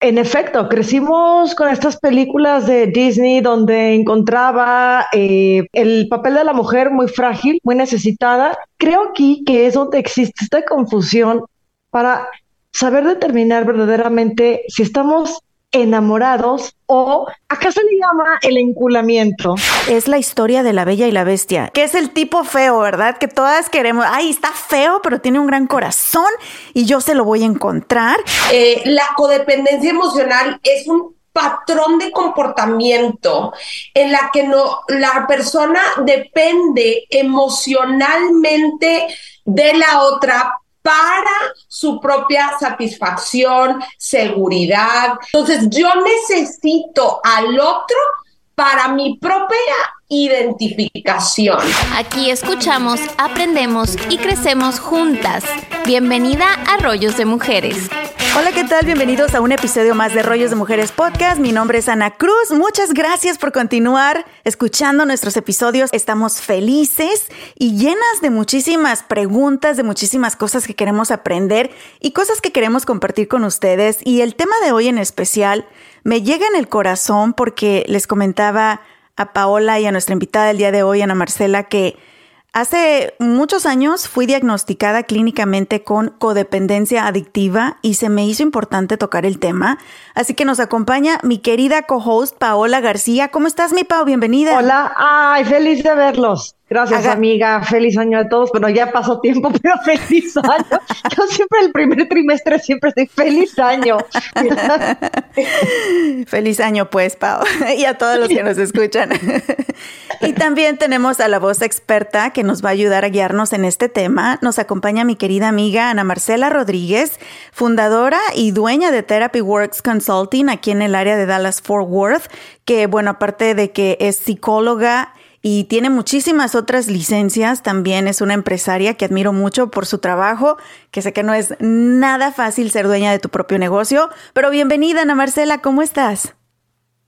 En efecto, crecimos con estas películas de Disney donde encontraba eh, el papel de la mujer muy frágil, muy necesitada. Creo aquí que es donde existe esta confusión para saber determinar verdaderamente si estamos enamorados o acá se le llama el enculamiento. Es la historia de la bella y la bestia, que es el tipo feo, ¿verdad? Que todas queremos, ay, está feo, pero tiene un gran corazón y yo se lo voy a encontrar. Eh, la codependencia emocional es un patrón de comportamiento en la que no la persona depende emocionalmente de la otra para su propia satisfacción, seguridad. Entonces, yo necesito al otro para mi propia identificación. Aquí escuchamos, aprendemos y crecemos juntas. Bienvenida a Rollos de Mujeres. Hola, ¿qué tal? Bienvenidos a un episodio más de Rollos de Mujeres Podcast. Mi nombre es Ana Cruz. Muchas gracias por continuar escuchando nuestros episodios. Estamos felices y llenas de muchísimas preguntas, de muchísimas cosas que queremos aprender y cosas que queremos compartir con ustedes. Y el tema de hoy en especial me llega en el corazón porque les comentaba a Paola y a nuestra invitada del día de hoy, Ana Marcela, que hace muchos años fui diagnosticada clínicamente con codependencia adictiva y se me hizo importante tocar el tema. Así que nos acompaña mi querida co-host Paola García. ¿Cómo estás, mi Pau? Bienvenida. Hola, ay, feliz de verlos. Gracias, amiga. Feliz año a todos. Bueno, ya pasó tiempo, pero feliz año. Yo siempre el primer trimestre siempre estoy feliz año. feliz año, pues, Pau. y a todos los que nos escuchan. y también tenemos a la voz experta que nos va a ayudar a guiarnos en este tema. Nos acompaña mi querida amiga Ana Marcela Rodríguez, fundadora y dueña de Therapy Works Consulting aquí en el área de Dallas Fort Worth, que bueno, aparte de que es psicóloga, y tiene muchísimas otras licencias. También es una empresaria que admiro mucho por su trabajo, que sé que no es nada fácil ser dueña de tu propio negocio. Pero bienvenida, Ana Marcela, ¿cómo estás?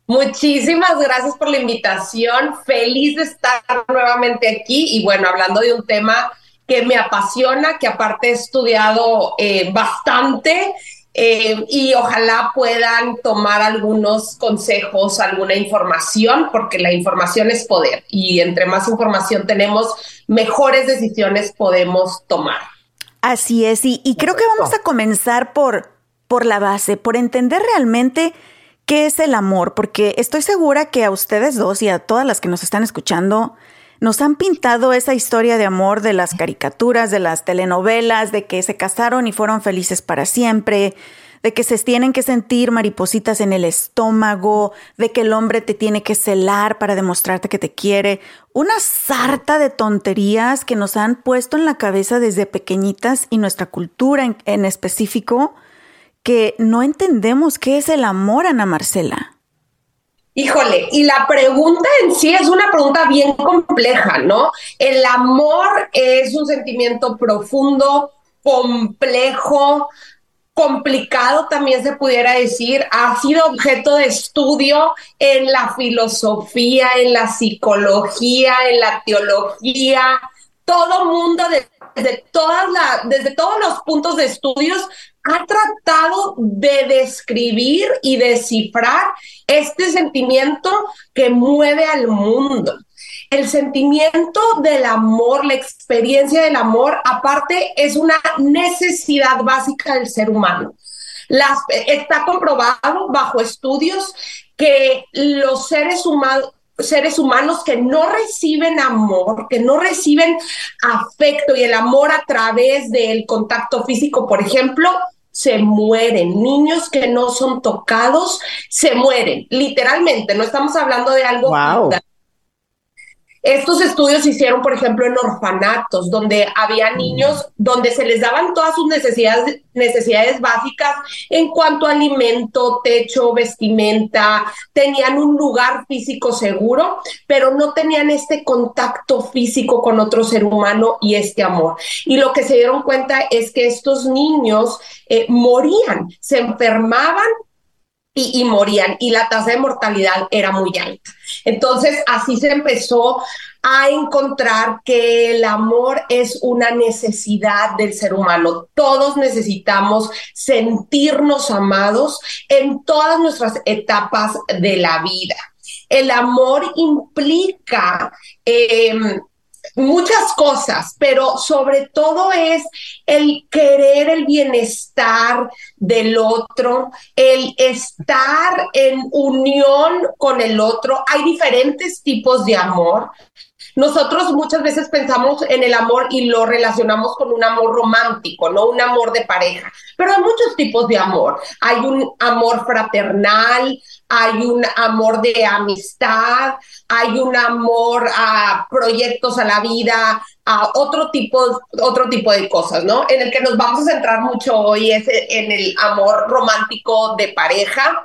Muchísimas gracias por la invitación. Feliz de estar nuevamente aquí y bueno, hablando de un tema que me apasiona, que aparte he estudiado eh, bastante eh, y ojalá puedan tomar algunos consejos, alguna información, porque la información es poder y entre más información tenemos, mejores decisiones podemos tomar. Así es, y, y creo que vamos a comenzar por, por la base, por entender realmente qué es el amor, porque estoy segura que a ustedes dos y a todas las que nos están escuchando, nos han pintado esa historia de amor de las caricaturas, de las telenovelas, de que se casaron y fueron felices para siempre, de que se tienen que sentir maripositas en el estómago, de que el hombre te tiene que celar para demostrarte que te quiere. Una sarta de tonterías que nos han puesto en la cabeza desde pequeñitas y nuestra cultura en, específico, que no entendemos qué es el amor, Ana Marcela. Híjole, y la pregunta en sí es una pregunta bien compleja, ¿no? El amor es un sentimiento profundo, complejo, complicado también se pudiera decir, ha sido objeto de estudio en la filosofía, en la psicología, en la teología, todo mundo desde, todas la, desde todos los puntos de estudios ha tratado de describir y descifrar este sentimiento que mueve al mundo. El sentimiento del amor, la experiencia del amor, aparte, es una necesidad básica del ser humano. está comprobado bajo estudios que los seres humanos seres humanos que no reciben amor, que no reciben afecto y el amor a través del contacto físico, por ejemplo, se mueren. Niños que no son tocados se mueren, literalmente. No estamos hablando de algo estos estudios se hicieron, por ejemplo, en orfanatos, donde había niños donde se les daban todas sus necesidades, necesidades básicas en cuanto a alimento, techo, vestimenta, tenían un lugar físico seguro, pero no tenían este contacto físico con otro ser humano y este amor. Y lo que se dieron cuenta es que estos niños eh, morían, se enfermaban y, morían y la tasa de mortalidad era muy alta. Entonces, así se empezó a encontrar que el amor es una necesidad del ser humano. Todos necesitamos sentirnos amados en todas nuestras etapas de la vida. El amor implica em, muchas cosas, pero sobre todo es el querer el bienestar del otro, el estar en unión con el otro. Hay diferentes tipos de amor. Nosotros muchas veces pensamos en el amor y lo relacionamos con un amor romántico, no un amor de pareja, pero hay muchos tipos de amor. Hay un amor fraternal, hay un amor de amistad, hay un amor a proyectos a la vida, a otro tipo, otro tipo de cosas, ¿no? En el que nos vamos a centrar mucho hoy es en el amor romántico de pareja.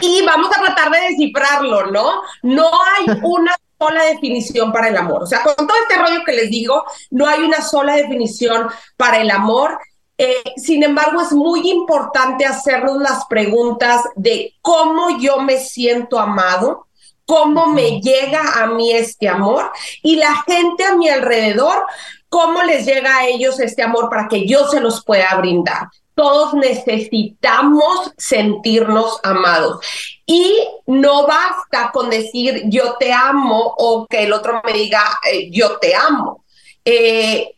Y vamos a tratar de descifrarlo, ¿no? No hay una sola definición para el amor. O sea, con todo este rollo que les digo, no hay una sola definición para el amor. Eh, sin embargo, es muy importante hacernos las preguntas de cómo yo me siento amado, cómo me llega a mí este amor y la gente a mi alrededor, cómo les llega a ellos este amor para que yo se los pueda brindar. Todos necesitamos sentirnos amados. Y no basta con decir yo te amo o que el otro me diga eh, yo te amo. Eh,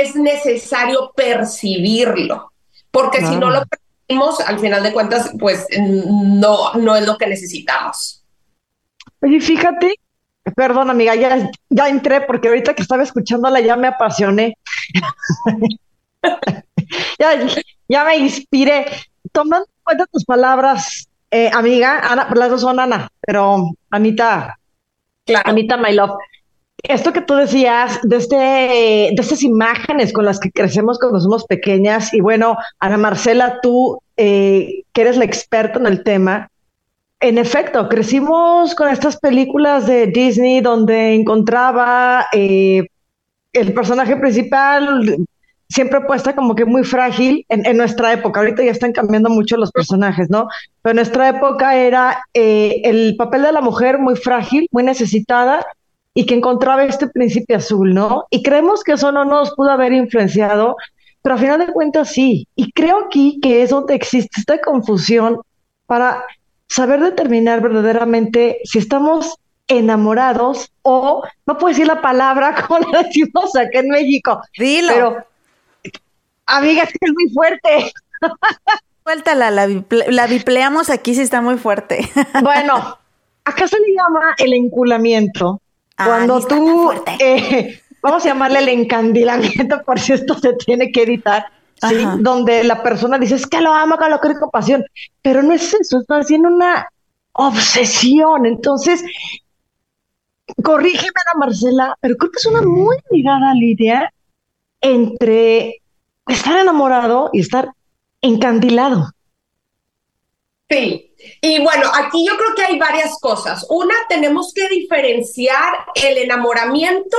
es necesario percibirlo, porque si no lo percibimos, al final de cuentas, pues no, no es lo que necesitamos. Oye, fíjate, perdón amiga, ya, ya entré porque ahorita que estaba escuchándola ya me apasioné. ya, ya me inspiré. Tomando en cuenta tus palabras, eh, amiga, Ana, las dos son Ana, pero Anita, claro. Anita, my love esto que tú decías de, este, de estas imágenes con las que crecemos cuando somos pequeñas, y bueno, Ana Marcela, tú eh, que eres la experta en el tema, en efecto, crecimos con estas películas de Disney donde encontraba eh, el personaje principal siempre puesta como que muy frágil en, nuestra época. Ahorita ya están cambiando mucho los personajes, ¿no? Pero en nuestra época era eh, el papel de la mujer muy frágil, muy necesitada y que encontraba este príncipe azul, ¿no? Y creemos que eso no nos pudo haber influenciado, pero a final de cuentas sí. Y creo aquí que es donde existe esta confusión para saber determinar verdaderamente si estamos enamorados o, no puedo decir la palabra como la decimos acá en México. Dilo. Pero, amiga, es que es muy fuerte. Suéltala, la, la bipleamos aquí si está muy fuerte. Bueno, acá se le llama el enculamiento Ah, Cuando tú, eh, vamos a llamarle el encandilamiento, por si esto se tiene que editar, ¿sí? donde la persona dice, es que lo amo, que lo quiero con pasión, pero no es eso, está haciendo una obsesión. Entonces, corrígeme, Ana Marcela, pero creo que es una muy ligada Lidia entre estar enamorado y estar encandilado. Sí, y bueno, aquí yo creo que hay varias cosas. Una, tenemos que diferenciar el enamoramiento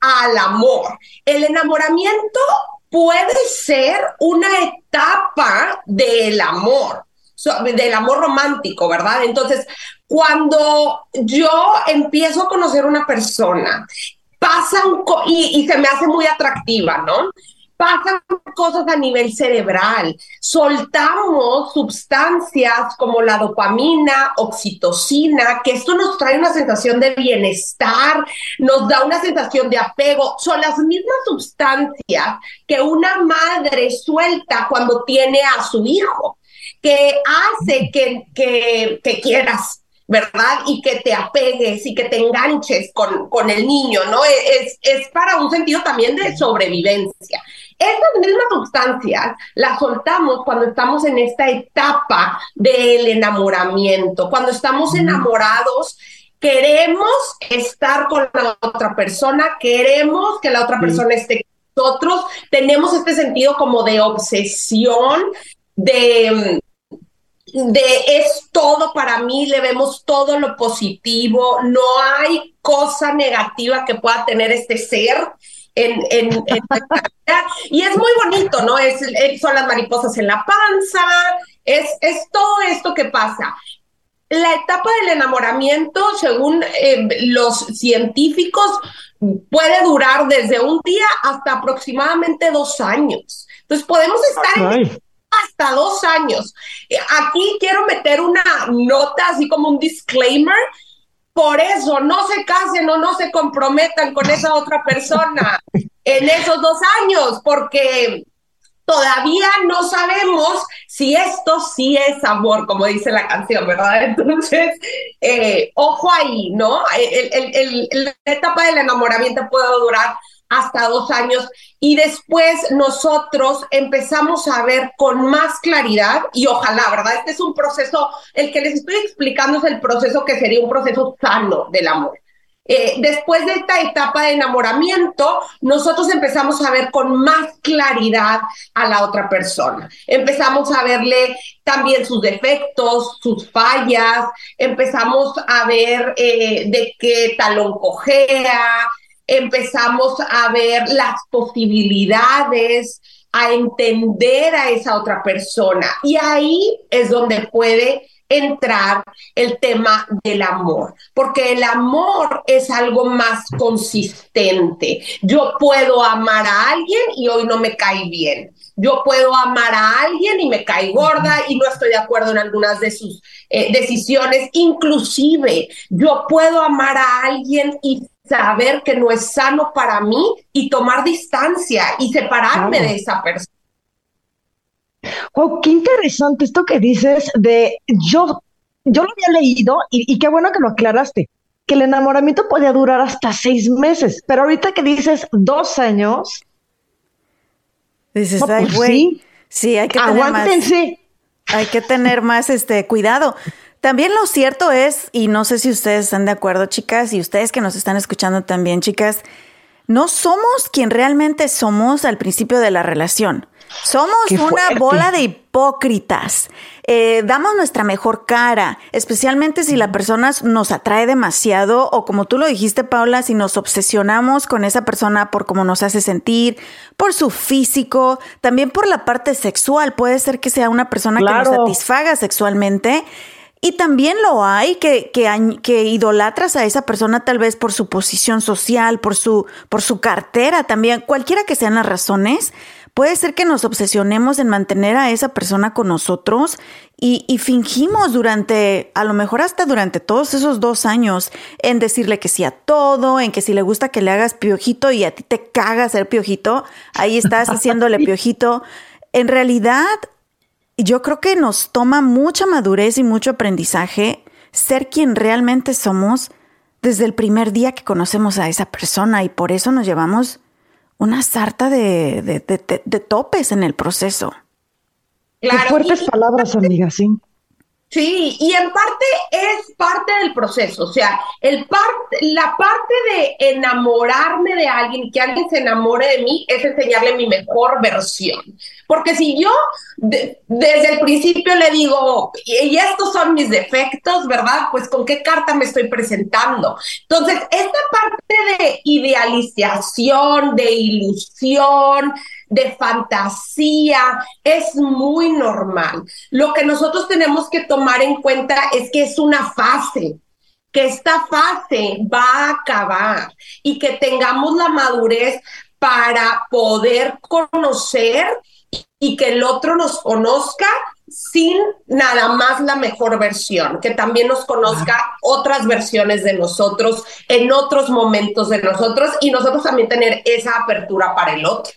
al amor. El enamoramiento puede ser una etapa del amor, del amor romántico, ¿verdad? Entonces, cuando yo empiezo a conocer a una persona, pasan y, y se me hace muy atractiva, ¿no? Pasan cosas a nivel cerebral. Soltamos sustancias como la dopamina, oxitocina, que esto nos trae una sensación de bienestar, nos da una sensación de apego. Son las mismas sustancias que una madre suelta cuando tiene a su hijo, que hace que, que, quieras ¿verdad? Y que te apegues y que te enganches con, con el niño, ¿no? Es, es para un sentido también de sobrevivencia. Estas mismas sustancias las soltamos cuando estamos en esta etapa del enamoramiento, cuando estamos enamorados queremos estar con la otra persona, queremos que la otra persona esté con nosotros, tenemos este sentido como de obsesión, de, de es todo para mí, le vemos todo lo positivo, no hay cosa negativa que pueda tener este ser. En, en, y es muy bonito, ¿no? Es, son las mariposas en la panza, es, es todo esto que pasa. La etapa del enamoramiento, según eh, los científicos, puede durar desde un día hasta aproximadamente dos años. Entonces podemos estar hasta dos años. Eh, aquí quiero meter una nota, así como un disclaimer. Por eso no se casen o no se comprometan con esa otra persona en esos dos años, porque todavía no sabemos si esto sí es amor, como dice la canción, ¿verdad? Entonces, eh, ojo ahí, ¿no? la etapa del enamoramiento puede durar hasta dos años y después nosotros empezamos a ver con más claridad y ojalá, ¿verdad? Este es un proceso, el que les estoy explicando es el proceso que sería un proceso sano del amor. Eh, después de esta etapa de enamoramiento, nosotros empezamos a ver con más claridad a la otra persona. Empezamos a verle también sus defectos, sus fallas, empezamos a ver eh, de qué talón cojea, empezamos a ver las posibilidades, a entender a esa otra persona. Y ahí es donde puede entrar el tema del amor, porque el amor es algo más consistente. Yo puedo amar a alguien y hoy no me cae bien. Yo puedo amar a alguien y me cae gorda y no estoy de acuerdo en algunas de sus eh, decisiones. Inclusive, yo puedo amar a alguien y saber que no es sano para mí y tomar distancia y separarme de esa persona. Wow, qué interesante esto que dices de yo, yo lo había leído y, qué bueno que lo aclaraste, que el enamoramiento podía durar hasta seis meses, pero ahorita que dices dos años, dices, ay, pues güey, sí, hay que tener más, hay que tener más este cuidado. También lo cierto es, y no sé si ustedes están de acuerdo, chicas, y ustedes que nos están escuchando también, chicas, no somos quien realmente somos al principio de la relación. Somos una bola de hipócritas. Eh, damos nuestra mejor cara, especialmente si la persona nos atrae demasiado o como tú lo dijiste, Paula, si nos obsesionamos con esa persona por cómo nos hace sentir, por su físico, también por la parte sexual. Puede ser que sea una persona que nos satisfaga sexualmente. Y también lo hay que, que, que, idolatras a esa persona tal vez por su posición social, por su, por su cartera también, cualquiera que sean las razones. Puede ser que nos obsesionemos en mantener a esa persona con nosotros y, fingimos durante, a lo mejor hasta durante todos esos dos años, en decirle que sí a todo, en que si le gusta que le hagas piojito y a ti te caga hacer piojito, ahí estás haciéndole piojito. En realidad, yo creo que nos toma mucha madurez y mucho aprendizaje ser quien realmente somos desde el primer día que conocemos a esa persona y por eso nos llevamos una sarta de, de, topes en el proceso. Claro, Qué fuertes palabras, amiga, sí. Sí, y en parte es parte del proceso, o sea, el la parte de enamorarme de alguien, que alguien se enamore de mí, es enseñarle mi mejor versión. Porque si yo desde el principio le digo, y estos son mis defectos, ¿verdad? Pues con qué carta me estoy presentando. Entonces, esta parte de idealización, de ilusión, de fantasía, es muy normal. Lo que nosotros tenemos que tomar en cuenta es que es una fase, que esta fase va a acabar y que tengamos la madurez para poder conocer y que el otro nos conozca sin nada más la mejor versión, que también nos conozca otras versiones de nosotros en otros momentos de nosotros y nosotros también tener esa apertura para el otro.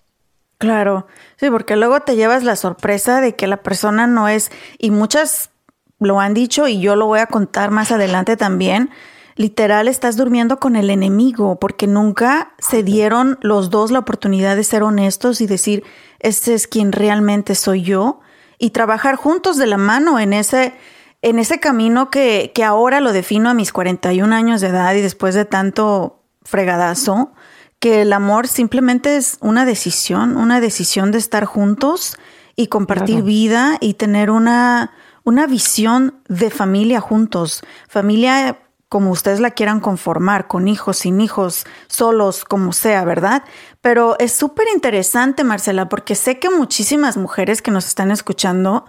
Claro, sí, porque luego te llevas la sorpresa de que la persona no es, y muchas lo han dicho y yo lo voy a contar más adelante también. Literal, estás durmiendo con el enemigo porque nunca se dieron los dos la oportunidad de ser honestos y decir, este es quien realmente soy yo y trabajar juntos de la mano en ese, en ese camino que, que ahora lo defino a mis 41 años de edad y después de tanto fregadazo, que el amor simplemente es una decisión, una decisión de estar juntos y compartir vida y tener una, una visión de familia juntos, familia como ustedes la quieran conformar, con hijos, sin hijos, solos, como sea, ¿verdad? Pero es súper interesante, Marcela, porque sé que muchísimas mujeres que nos están escuchando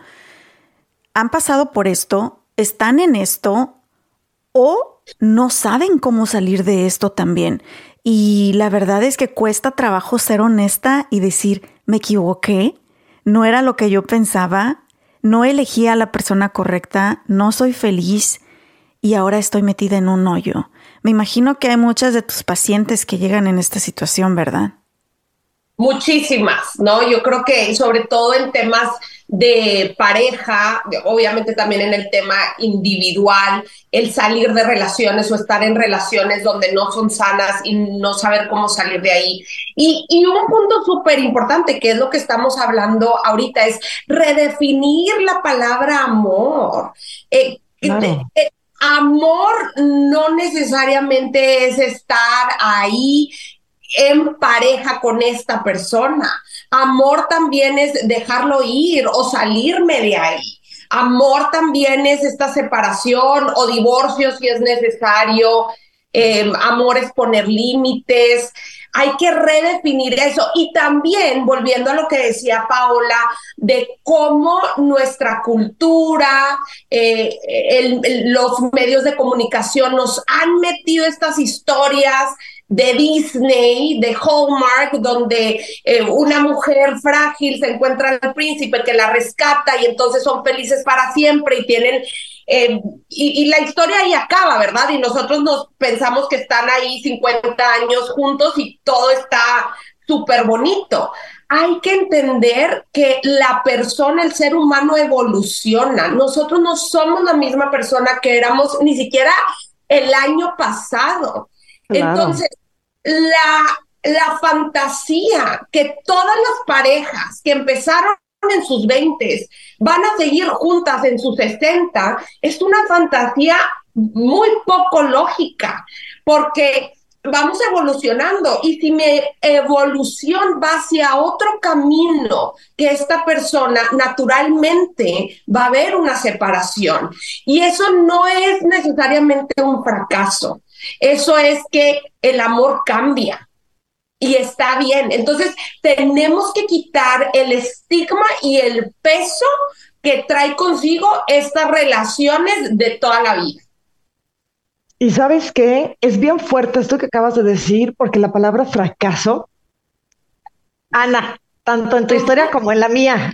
han pasado por esto, están en esto o no saben cómo salir de esto también. Y la verdad es que cuesta trabajo ser honesta y decir, me equivoqué, no era lo que yo pensaba, no elegí a la persona correcta, no soy feliz y ahora estoy metida en un hoyo. Me imagino que hay muchas de tus pacientes que llegan en esta situación, ¿verdad? Muchísimas, ¿no? Yo creo que sobre todo en temas de pareja, obviamente también en el tema individual, el salir de relaciones o estar en relaciones donde no son sanas y no saber cómo salir de ahí. Y, y un punto súper importante, que es lo que estamos hablando ahorita, es redefinir la palabra amor. Eh, eh, amor no necesariamente es estar ahí en pareja con esta persona. Amor también es dejarlo ir o salirme de ahí. Amor también es esta separación o divorcio si es necesario. Eh, amor es poner límites. Hay que redefinir eso. Y también, volviendo a lo que decía Paola, de cómo nuestra cultura, eh, los medios de comunicación nos han metido estas historias de Disney, de Hallmark, donde eh, una mujer frágil se encuentra al príncipe que la rescata y entonces son felices para siempre y tienen... Eh, y, y, la historia ahí acaba, ¿verdad? Y nosotros nos pensamos que están ahí 50 años juntos y todo está súper bonito. Hay que entender que la persona, el ser humano evoluciona. Nosotros no somos la misma persona que éramos ni siquiera el año pasado. Entonces, la, la fantasía que todas las parejas que empezaron en sus 20 van a seguir juntas en sus 60 es una fantasía muy poco lógica, porque vamos evolucionando y si mi evolución va hacia otro camino que esta persona naturalmente va a haber una separación y eso no es necesariamente un fracaso. Eso es que el amor cambia y está bien. Entonces, tenemos que quitar el estigma y el peso que trae consigo estas relaciones de toda la vida. Y sabes qué, es bien fuerte esto que acabas de decir, porque la palabra fracaso, Ana, tanto en tu historia como en la mía,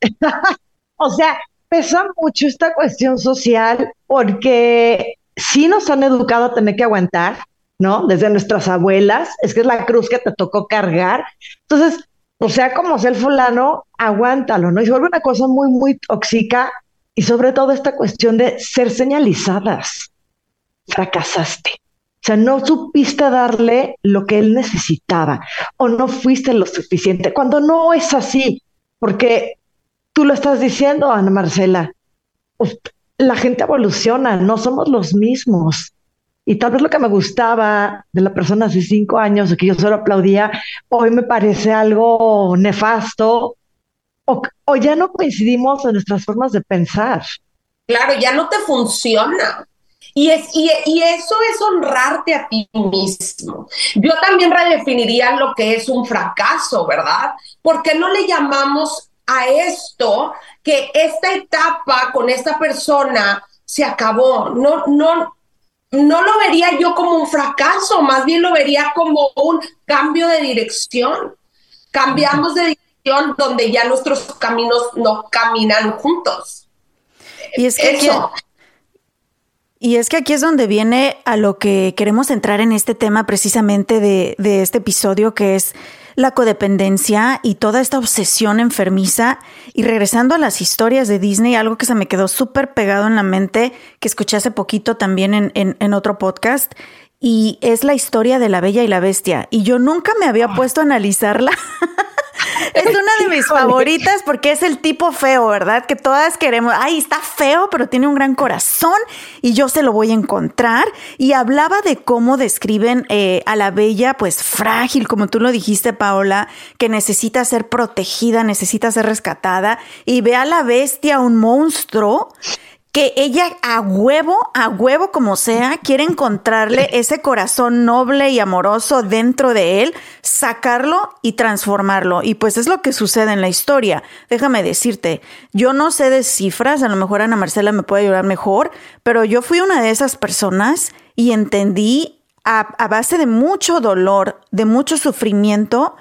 o sea, pesa mucho esta cuestión social porque sí nos han educado a tener que aguantar, ¿no? Desde nuestras abuelas, es que es la cruz que te tocó cargar. Entonces, o sea, como sea el fulano, aguántalo, ¿no? Y vuelve una cosa muy, muy tóxica y sobre todo esta cuestión de ser señalizadas. Fracasaste. O sea, no supiste darle lo que él necesitaba o no fuiste lo suficiente, cuando no es así, porque tú lo estás diciendo, Ana Marcela la gente evoluciona, no somos los mismos. Y tal vez lo que me gustaba de la persona hace cinco años, o que yo solo aplaudía, hoy me parece algo nefasto, o, ya no coincidimos en nuestras formas de pensar. Claro, ya no te funciona. Y, es, y, eso es honrarte a ti mismo. Yo también redefiniría lo que es un fracaso, ¿verdad? Porque no le llamamos a esto que esta etapa con esta persona se acabó. No, no, no lo vería yo como un fracaso, más bien lo vería como un cambio de dirección. Cambiamos de dirección donde ya nuestros caminos no caminan juntos. Y es que y es que aquí es donde viene a lo que queremos entrar en este tema precisamente de, de este episodio, que es la codependencia y toda esta obsesión enfermiza. Y regresando a las historias de Disney, algo que se me quedó súper pegado en la mente, que escuché hace poquito también en, en, otro podcast, y es la historia de la Bella y la Bestia. Y yo nunca me había puesto a analizarla. es una de mis favoritas porque es el tipo feo, ¿verdad? Que todas queremos, ay, está feo, pero tiene un gran corazón y yo se lo voy a encontrar. Y hablaba de cómo describen eh, a la bella, pues frágil, como tú lo dijiste, Paola, que necesita ser protegida, necesita ser rescatada. Y ve a la bestia, un monstruo que ella a huevo, a huevo como sea, quiere encontrarle ese corazón noble y amoroso dentro de él, sacarlo y transformarlo. Y pues es lo que sucede en la historia. Déjame decirte, yo no sé de cifras, a lo mejor Ana Marcela me puede ayudar mejor, pero yo fui una de esas personas y entendí a, a base de mucho dolor, de mucho sufrimiento,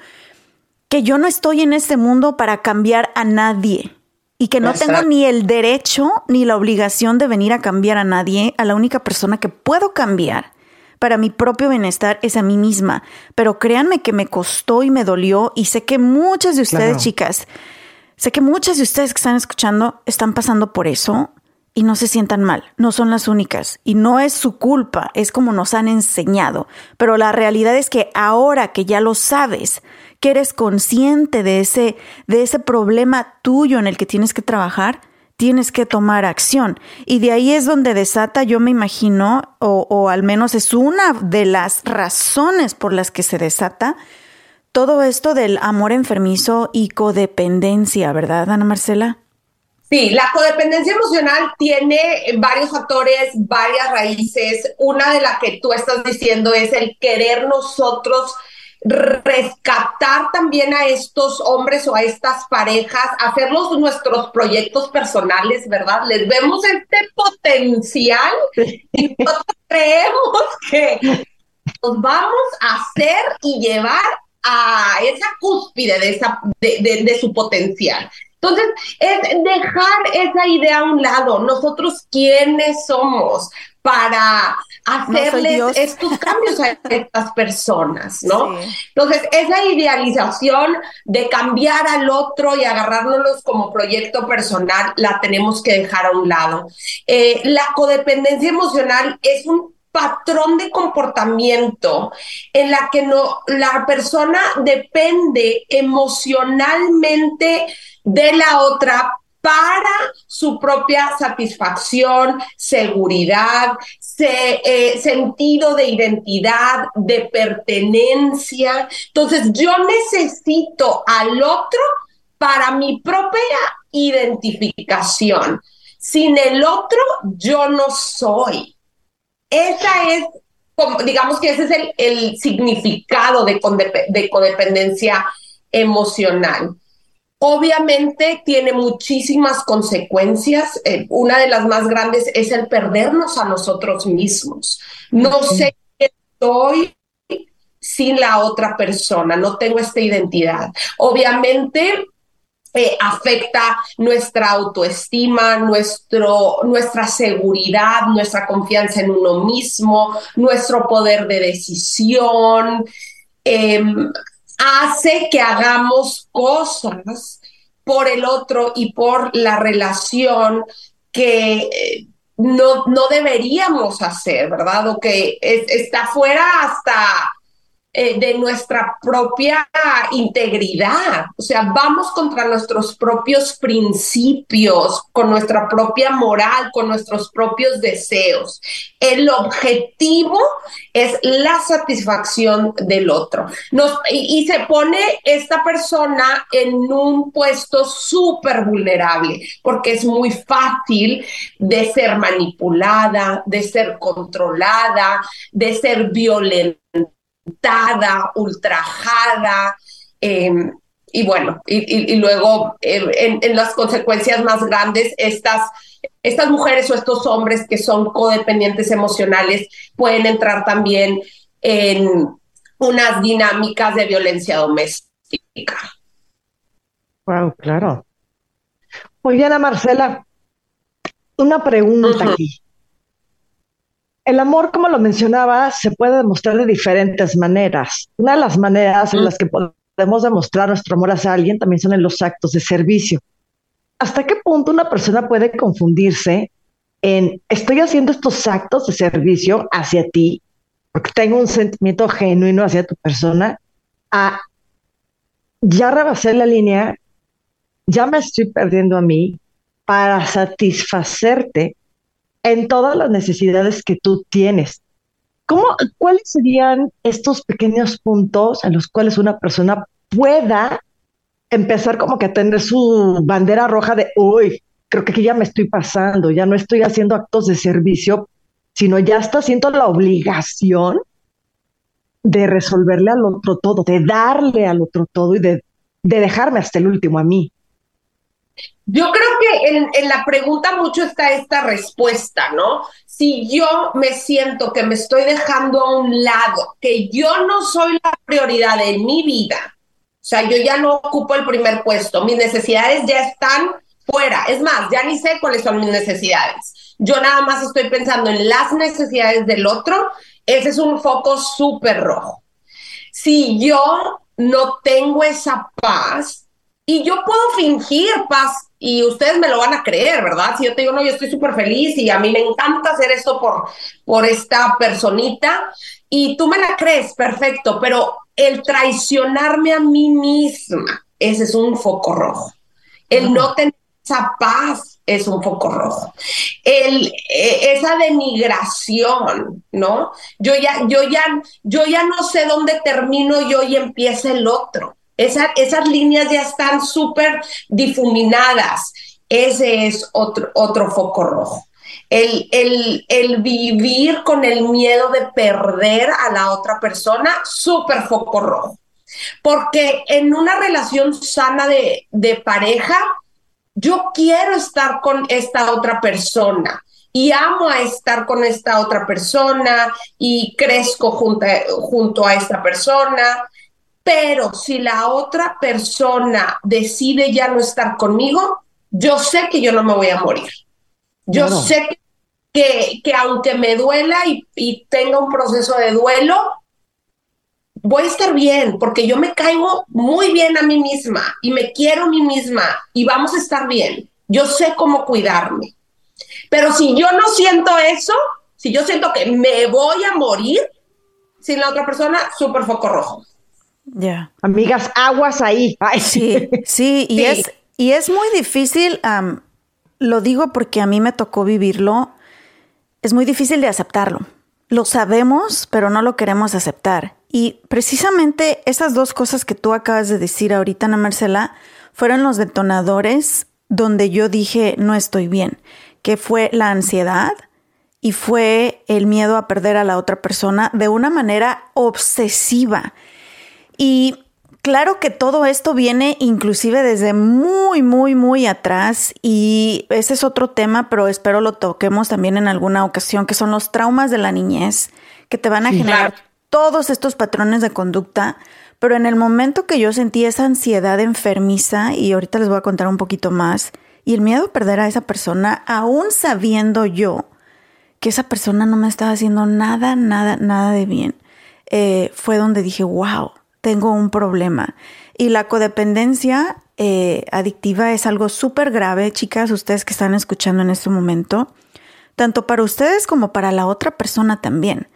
que yo no estoy en este mundo para cambiar a nadie y que no tengo ni el derecho ni la obligación de venir a cambiar a nadie. A la única persona que puedo cambiar para mi propio bienestar es a mí misma. Pero créanme que me costó y me dolió y sé que muchas de ustedes, chicas, sé que muchas de ustedes que están escuchando están pasando por eso y no se sientan mal, no son las únicas y no es su culpa, es como nos han enseñado. Pero la realidad es que ahora que ya lo sabes, que eres consciente de ese, de ese problema tuyo en el que tienes que trabajar, tienes que tomar acción. Y de ahí es donde desata, yo me imagino, o, o al menos es una de las razones por las que se desata todo esto del amor enfermizo y codependencia, ¿verdad, Ana Marcela? Sí, la codependencia emocional tiene varios factores, varias raíces. Una de las que tú estás diciendo es el querer nosotros rescatar también a estos hombres o a estas parejas, hacerlos nuestros proyectos personales, ¿verdad? Les vemos este potencial y nosotros creemos que nos vamos a hacer y llevar a esa cúspide de, esa, de, de su potencial. Entonces, es dejar esa idea a un lado. Nosotros, ¿quiénes somos? para hacerles estos cambios a estas personas, ¿no? Entonces, esa idealización de cambiar al otro y agarrárnoslos como proyecto personal, la tenemos que dejar a un lado. Eh, la codependencia emocional es un patrón de comportamiento en la que no la persona depende emocionalmente de la otra para su propia satisfacción, seguridad, eh, sentido de identidad, de pertenencia. Entonces, yo necesito al otro para mi propia identificación. Sin el otro, yo no soy. Esa es, digamos que ese es el, significado de codependencia emocional. Obviamente tiene muchísimas consecuencias. Eh, una de las más grandes es el perdernos a nosotros mismos. No sé qué soy sin la otra persona, no tengo esta identidad. Obviamente afecta nuestra autoestima, nuestro, nuestra seguridad, nuestra confianza en uno mismo, nuestro poder de decisión. Em, hace que hagamos cosas por el otro y por la relación que eh, no, no deberíamos hacer, ¿verdad? O que está fuera hasta eh, de nuestra propia integridad. O sea, vamos contra nuestros propios principios, con nuestra propia moral, con nuestros propios deseos. El objetivo es la satisfacción del otro. Nos, y, se pone esta persona en un puesto súper vulnerable, porque es muy fácil de ser manipulada, de ser controlada, de ser violenta ultrajada, em, y bueno, y, luego em, en, las consecuencias más grandes, estas, estas mujeres o estos hombres que son codependientes emocionales pueden entrar también en unas dinámicas de violencia doméstica. Wow, claro. Oye, Ana Marcela, una pregunta aquí. El amor, como lo mencionaba, se puede demostrar de diferentes maneras. Una de las maneras en las que podemos demostrar nuestro amor hacia alguien también son en los actos de servicio. ¿Hasta qué punto una persona puede confundirse en estoy haciendo estos actos de servicio hacia ti porque tengo un sentimiento genuino hacia tu persona a ya rebasé la línea, ya me estoy perdiendo a mí para satisfacerte en todas las necesidades que tú tienes. ¿Cómo, ¿Cuáles serían estos pequeños puntos en los cuales una persona pueda empezar como que a tener su bandera roja de, uy, creo que aquí ya me estoy pasando, ya no estoy haciendo actos de servicio, sino ya está haciendo la obligación de resolverle al otro todo, de darle al otro todo y de, de dejarme hasta el último a mí. Yo creo que en, la pregunta mucho está esta respuesta, ¿no? Si yo me siento que me estoy dejando a un lado, que yo no soy la prioridad de mi vida, o sea, yo ya no ocupo el primer puesto, mis necesidades ya están fuera. Es más, ya ni sé cuáles son mis necesidades. Yo nada más estoy pensando en las necesidades del otro. Ese es un foco súper rojo. Si yo no tengo esa paz, y yo puedo fingir paz y ustedes me lo van a creer, ¿verdad? Si yo te digo, no, yo estoy súper feliz y a mí me encanta hacer esto por, por esta personita y tú me la crees, perfecto, pero el traicionarme a mí misma, ese es un foco rojo. El no tener esa paz es un foco rojo. El, eh, esa denigración, ¿no? Yo ya, yo ya, yo ya no sé dónde termino yo y empieza el otro esas líneas ya están súper difuminadas. Ese es otro, otro foco rojo. El, el, el, vivir con el miedo de perder a la otra persona, súper foco rojo. Porque en una relación sana de, de pareja, yo quiero estar con esta otra persona y amo a estar con esta otra persona y crezco junto a esta persona pero si la otra persona decide ya no estar conmigo, yo sé que yo no me voy a morir. Yo sé que, que, aunque me duela y, tenga un proceso de duelo, voy a estar bien, porque yo me caigo muy bien a mí misma y me quiero a mí misma y vamos a estar bien. Yo sé cómo cuidarme. Pero si yo no siento eso, si yo siento que me voy a morir sin la otra persona, súper foco rojo. Ya. Amigas, aguas ahí. Sí, sí, y, Es, y es muy difícil, lo digo porque a mí me tocó vivirlo, es muy difícil de aceptarlo. Lo sabemos, pero no lo queremos aceptar. Y precisamente esas dos cosas que tú acabas de decir ahorita, Ana Marcela, fueron los detonadores donde yo dije no estoy bien, que fue la ansiedad y fue el miedo a perder a la otra persona de una manera obsesiva. Y claro que todo esto viene inclusive desde muy, muy, muy atrás y ese es otro tema, pero espero lo toquemos también en alguna ocasión, que son los traumas de la niñez, que te van a generar todos estos patrones de conducta. Pero en el momento que yo sentí esa ansiedad enfermiza, y ahorita les voy a contar un poquito más, y el miedo a perder a esa persona, aún sabiendo yo que esa persona no me estaba haciendo nada, nada, nada de bien, eh, fue donde dije, wow, tengo un problema. Y la codependencia eh, adictiva es algo súper grave, chicas, ustedes que están escuchando en este momento, tanto para ustedes como para la otra persona también.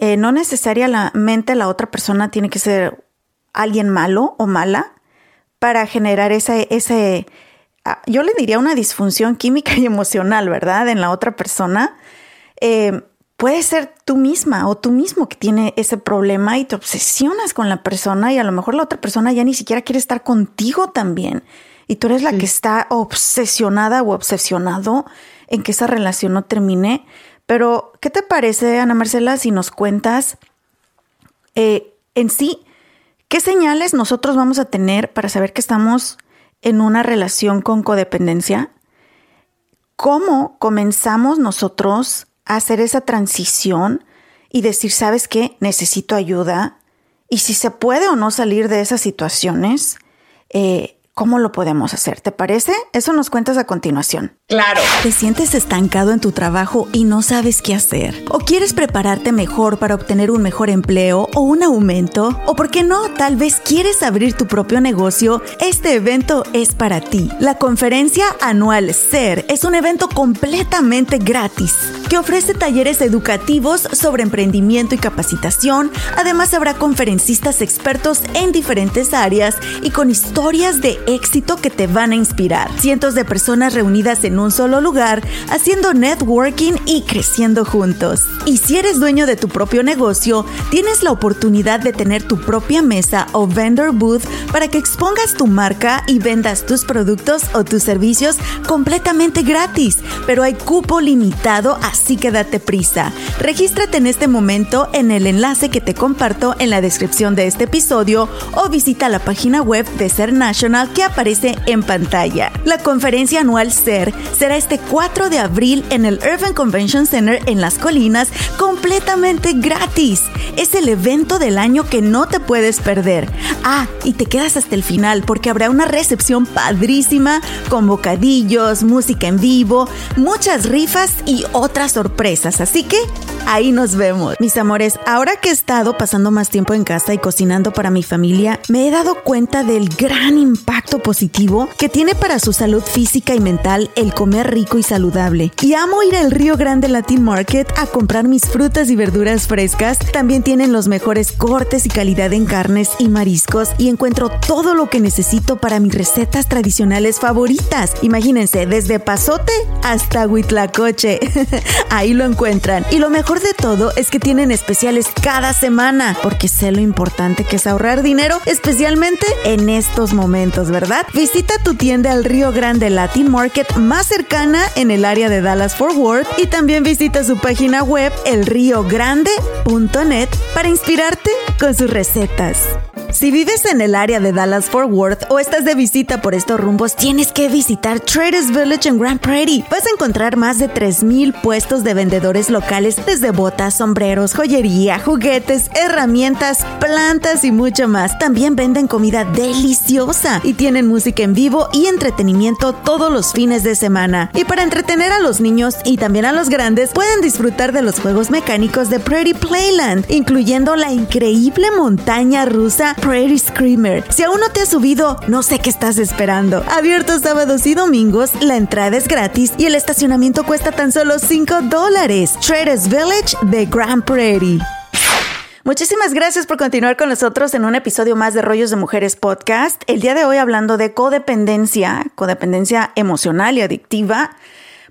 Eh, no necesariamente la otra persona tiene que ser alguien malo o mala para generar ese, ese, ah, yo le diría una disfunción química y emocional, ¿verdad? En la otra persona. Eh, puede ser tú misma o tú mismo que tiene ese problema y te obsesionas con la persona y a lo mejor la otra persona ya ni siquiera quiere estar contigo también. Y tú eres la que está obsesionada o obsesionado en que esa relación no termine. Pero, ¿qué te parece, Ana Marcela, si nos cuentas eh, en sí qué señales nosotros vamos a tener para saber que estamos en una relación con codependencia? ¿Cómo comenzamos nosotros hacer esa transición y decir, ¿sabes qué? Necesito ayuda. Y si se puede o no salir de esas situaciones, eh, ¿cómo lo podemos hacer? ¿Te parece? Eso nos cuentas a continuación. Claro. ¿Te sientes estancado en tu trabajo y no sabes qué hacer? ¿O quieres prepararte mejor para obtener un mejor empleo o un aumento? ¿O por qué no? Tal vez quieres abrir tu propio negocio. Este evento es para ti. La conferencia anual SER es un evento completamente gratis que ofrece talleres educativos sobre emprendimiento y capacitación. Además habrá conferencistas expertos en diferentes áreas y con historias de éxito que te van a inspirar. Cientos de personas reunidas en un solo lugar, haciendo networking y creciendo juntos. Y si eres dueño de tu propio negocio, tienes la oportunidad de tener tu propia mesa o vendor booth para que expongas tu marca y vendas tus productos o tus servicios completamente gratis. Pero hay cupo limitado, así que date prisa. Regístrate en este momento en el enlace que te comparto en la descripción de este episodio o visita la página web de Ser aparece en pantalla. La conferencia anual Ser será este 4 de abril en el Urban Convention Center en Las Colinas, completamente gratis. Es el evento del año que no te puedes perder. Ah, y te quedas hasta el final porque habrá una recepción padrísima con bocadillos, música en vivo, muchas rifas y otras sorpresas. Así que ahí nos vemos. Mis amores, ahora que he estado pasando más tiempo en casa y cocinando para mi familia, me he dado cuenta del gran impacto positivo que tiene para su salud física y mental el comer rico y saludable. Y amo ir al Río Grande Latin Market a comprar mis frutas y verduras frescas. También tienen los mejores cortes y calidad en carnes y mariscos y encuentro todo lo que necesito para mis recetas tradicionales favoritas. Imagínense, desde pasote hasta huitlacoche. Ahí lo encuentran. Y lo mejor de todo es que tienen especiales cada semana, porque sé lo importante que es ahorrar dinero, especialmente en estos momentos, ¿verdad? Visita tu tienda al Río Grande Latin Market más cercana en el área de Dallas Fort Worth y también visita su página web elriogrande.net para inspirarte con sus recetas. Si vives en el área de Dallas Fort Worth o estás de visita por estos rumbos, tienes que visitar Traders Village en Grand Prairie. Vas a encontrar más de 3.000 puestos de vendedores locales desde botas, sombreros, joyería, juguetes, herramientas, plantas y mucho más. También venden comida deliciosa y tienen música en vivo y entretenimiento todos los fines de semana. Y para entretener a los niños y también a los grandes, pueden disfrutar de los juegos mecánicos de Prairie Playland, incluyendo la increíble montaña rusa Prairie Screamer. Si aún no te has subido, no sé qué estás esperando. Abierto sábados y domingos, la entrada es gratis y el estacionamiento cuesta tan solo 5 dólares. Traders Village de Grand Prairie. Muchísimas gracias por continuar con nosotros en un episodio más de Rollos de Mujeres Podcast. El día de hoy hablando de codependencia, codependencia emocional y adictiva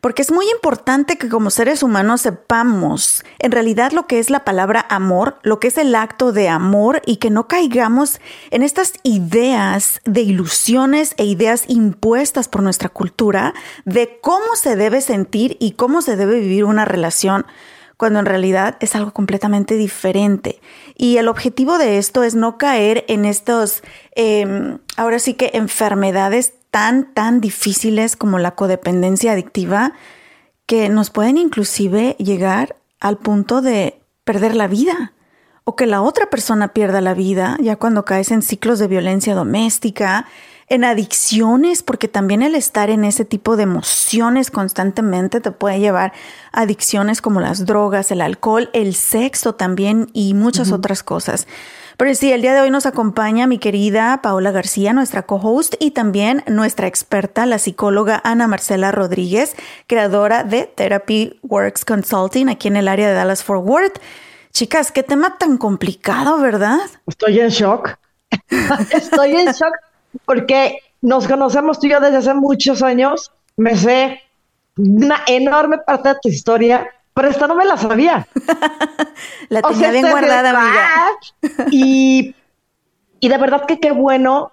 porque es muy importante que como seres humanos sepamos en realidad lo que es la palabra amor, lo que es el acto de amor y que no caigamos en estas ideas de ilusiones e ideas impuestas por nuestra cultura de cómo se debe sentir y cómo se debe vivir una relación cuando en realidad es algo completamente diferente. Y el objetivo de esto es no caer en estos, em, ahora sí que enfermedades tan, tan difíciles como la codependencia adictiva que nos pueden inclusive llegar al punto de perder la vida o que la otra persona pierda la vida ya cuando caes en ciclos de violencia doméstica, en adicciones, porque también el estar en ese tipo de emociones constantemente te puede llevar a adicciones como las drogas, el alcohol, el sexo también y muchas otras cosas. Pero sí, el día de hoy nos acompaña mi querida Paola García, nuestra co-host, y también nuestra experta, la psicóloga Ana Marcela Rodríguez, creadora de Therapy Works Consulting aquí en el área de Dallas Fort Worth. Chicas, qué tema tan complicado, ¿verdad? Estoy en shock. Estoy en shock porque nos conocemos tú y yo desde hace muchos años. Me sé una enorme parte de tu historia pero esta no me la sabía. la tenía bien guardada, amiga. y, y de verdad que qué bueno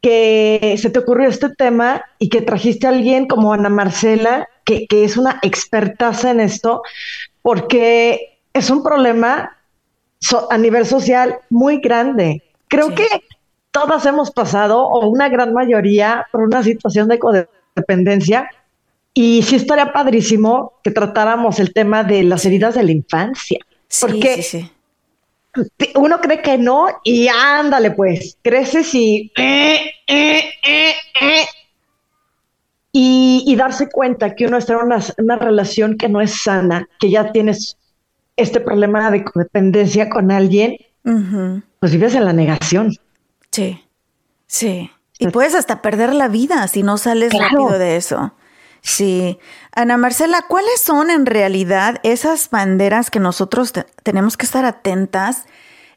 que se te ocurrió este tema y que trajiste a alguien como Ana Marcela, que, que es una expertaza en esto, porque es un problema a nivel social muy grande. Creo que todas hemos pasado, o una gran mayoría, por una situación de codependencia y sí estaría padrísimo que tratáramos el tema de las heridas de la infancia. porque uno cree que no y ándale pues, creces y... Eh, eh, eh, y, y, darse cuenta que uno está en una, una, relación que no es sana, que ya tienes este problema de codependencia con alguien, pues vives en la negación. Sí, sí. Y puedes hasta perder la vida si no sales rápido de eso. Sí. Ana Marcela, ¿cuáles son en realidad esas banderas que nosotros tenemos que estar atentas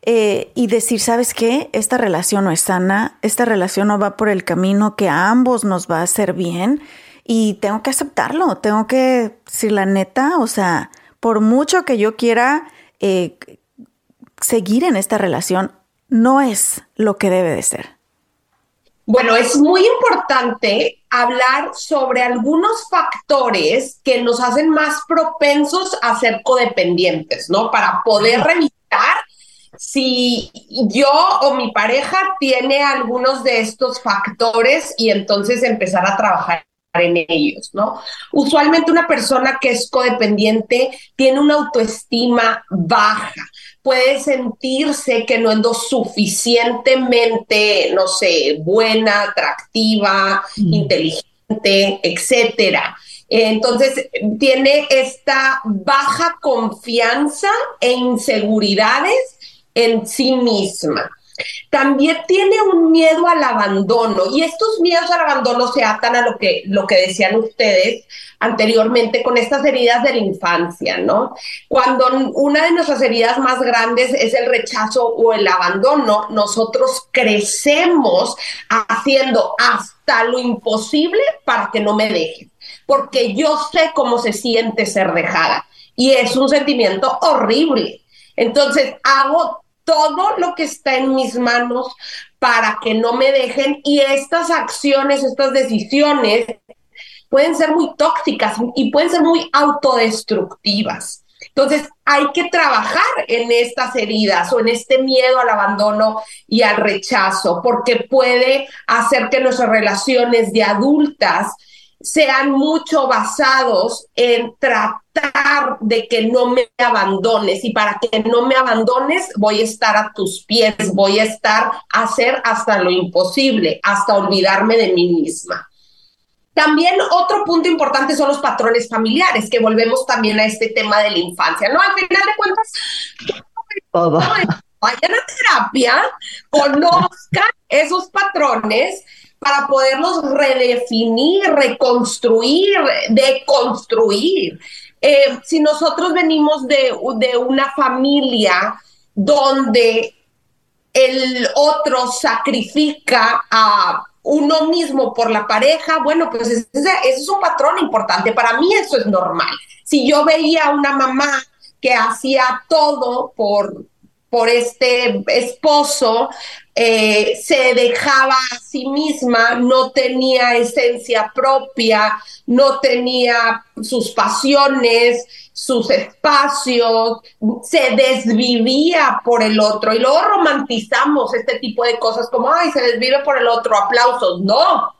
eh, y decir, ¿sabes qué? Esta relación no es sana, esta relación no va por el camino que a ambos nos va a hacer bien y tengo que aceptarlo, tengo que decir la neta, o sea, por mucho que yo quiera eh, seguir en esta relación, no es lo que debe de ser. Bueno, es muy importante hablar sobre algunos factores que nos hacen más propensos a ser codependientes, ¿no? Para poder revisar si yo o mi pareja tiene algunos de estos factores y entonces empezar a trabajar en ellos, ¿no? Usualmente una persona que es codependiente tiene una autoestima baja, puede sentirse que no es lo suficientemente, no sé, buena, atractiva, mm. inteligente, etcétera. Entonces, tiene esta baja confianza e inseguridades en sí misma. También tiene un miedo al abandono y estos miedos al abandono se atan a lo que, lo que decían ustedes anteriormente con estas heridas de la infancia, ¿no? Cuando una de nuestras heridas más grandes es el rechazo o el abandono, nosotros crecemos haciendo hasta lo imposible para que no me dejen, porque yo sé cómo se siente ser dejada y es un sentimiento horrible. Entonces hago todo lo que está en mis manos para que no me dejen y estas acciones, estas decisiones pueden ser muy tóxicas y pueden ser muy autodestructivas. Entonces hay que trabajar en estas heridas o en este miedo al abandono y al rechazo, porque puede hacer que nuestras relaciones de adultas sean mucho basados en tratar de que no me abandones y para que no me abandones voy a estar a tus pies, voy a estar a hacer hasta lo imposible, hasta olvidarme de mí misma. También otro punto importante son los patrones familiares, que volvemos también a este tema de la infancia, ¿no? Al final de cuentas, vayan a terapia, conozcan esos patrones para poderlos redefinir, reconstruir, deconstruir. Eh, si nosotros venimos de, de una familia donde el otro sacrifica a uno mismo por la pareja, bueno, pues ese, es un patrón importante. Para mí eso es normal. Si yo veía a una mamá que hacía todo por, por este esposo, eh, se dejaba a sí misma, no tenía esencia propia, no tenía sus pasiones, sus espacios, se desvivía por el otro. Y luego romantizamos este tipo de cosas como, ay, se desvive por el otro, aplausos. No,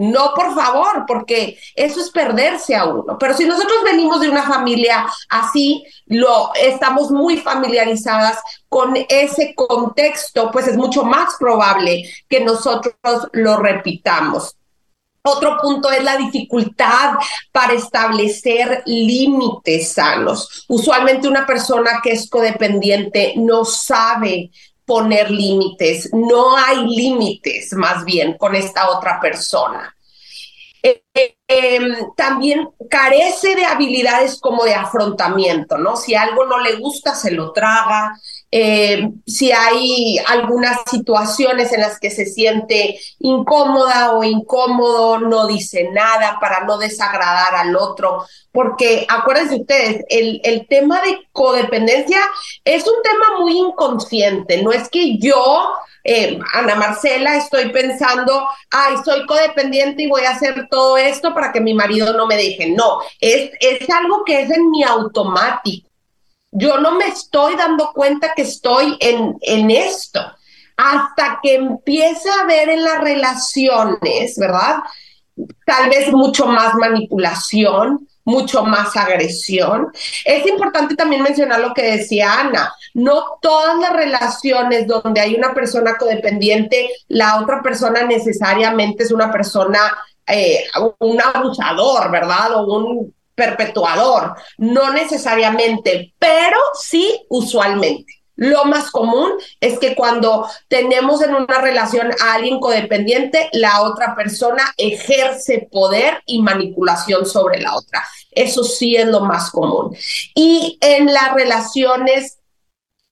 no, por favor, porque eso es perderse a uno. Pero si nosotros venimos de una familia así, lo estamos muy familiarizadas con ese contexto, pues es mucho más probable que nosotros lo repitamos. Otro punto es la dificultad para establecer límites sanos. Usualmente una persona que es codependiente no sabe poner límites, no hay límites más bien con esta otra persona. Eh, eh, em, también carece de habilidades como de afrontamiento, ¿no? Si algo no le gusta, se lo traga, eh, si hay algunas situaciones en las que se siente incómoda o incómodo, no dice nada para no desagradar al otro, porque acuérdense ustedes, el, el tema de codependencia es un tema muy inconsciente, no es que yo eh, Ana Marcela, estoy pensando, ay, soy codependiente y voy a hacer todo esto para que mi marido no me deje. No, es, es algo que es en mi automático yo no me estoy dando cuenta que estoy en, en esto. Hasta que empieza a ver en las relaciones, ¿verdad? Tal vez mucho más manipulación, mucho más agresión. Es importante también mencionar lo que decía Ana. No todas las relaciones donde hay una persona codependiente, la otra persona necesariamente es una persona eh, un abusador, ¿verdad? O un perpetuador. No necesariamente, pero sí usualmente. Lo más común es que cuando tenemos en una relación a alguien codependiente, la otra persona ejerce poder y manipulación sobre la otra. Eso sí es lo más común. Y en las relaciones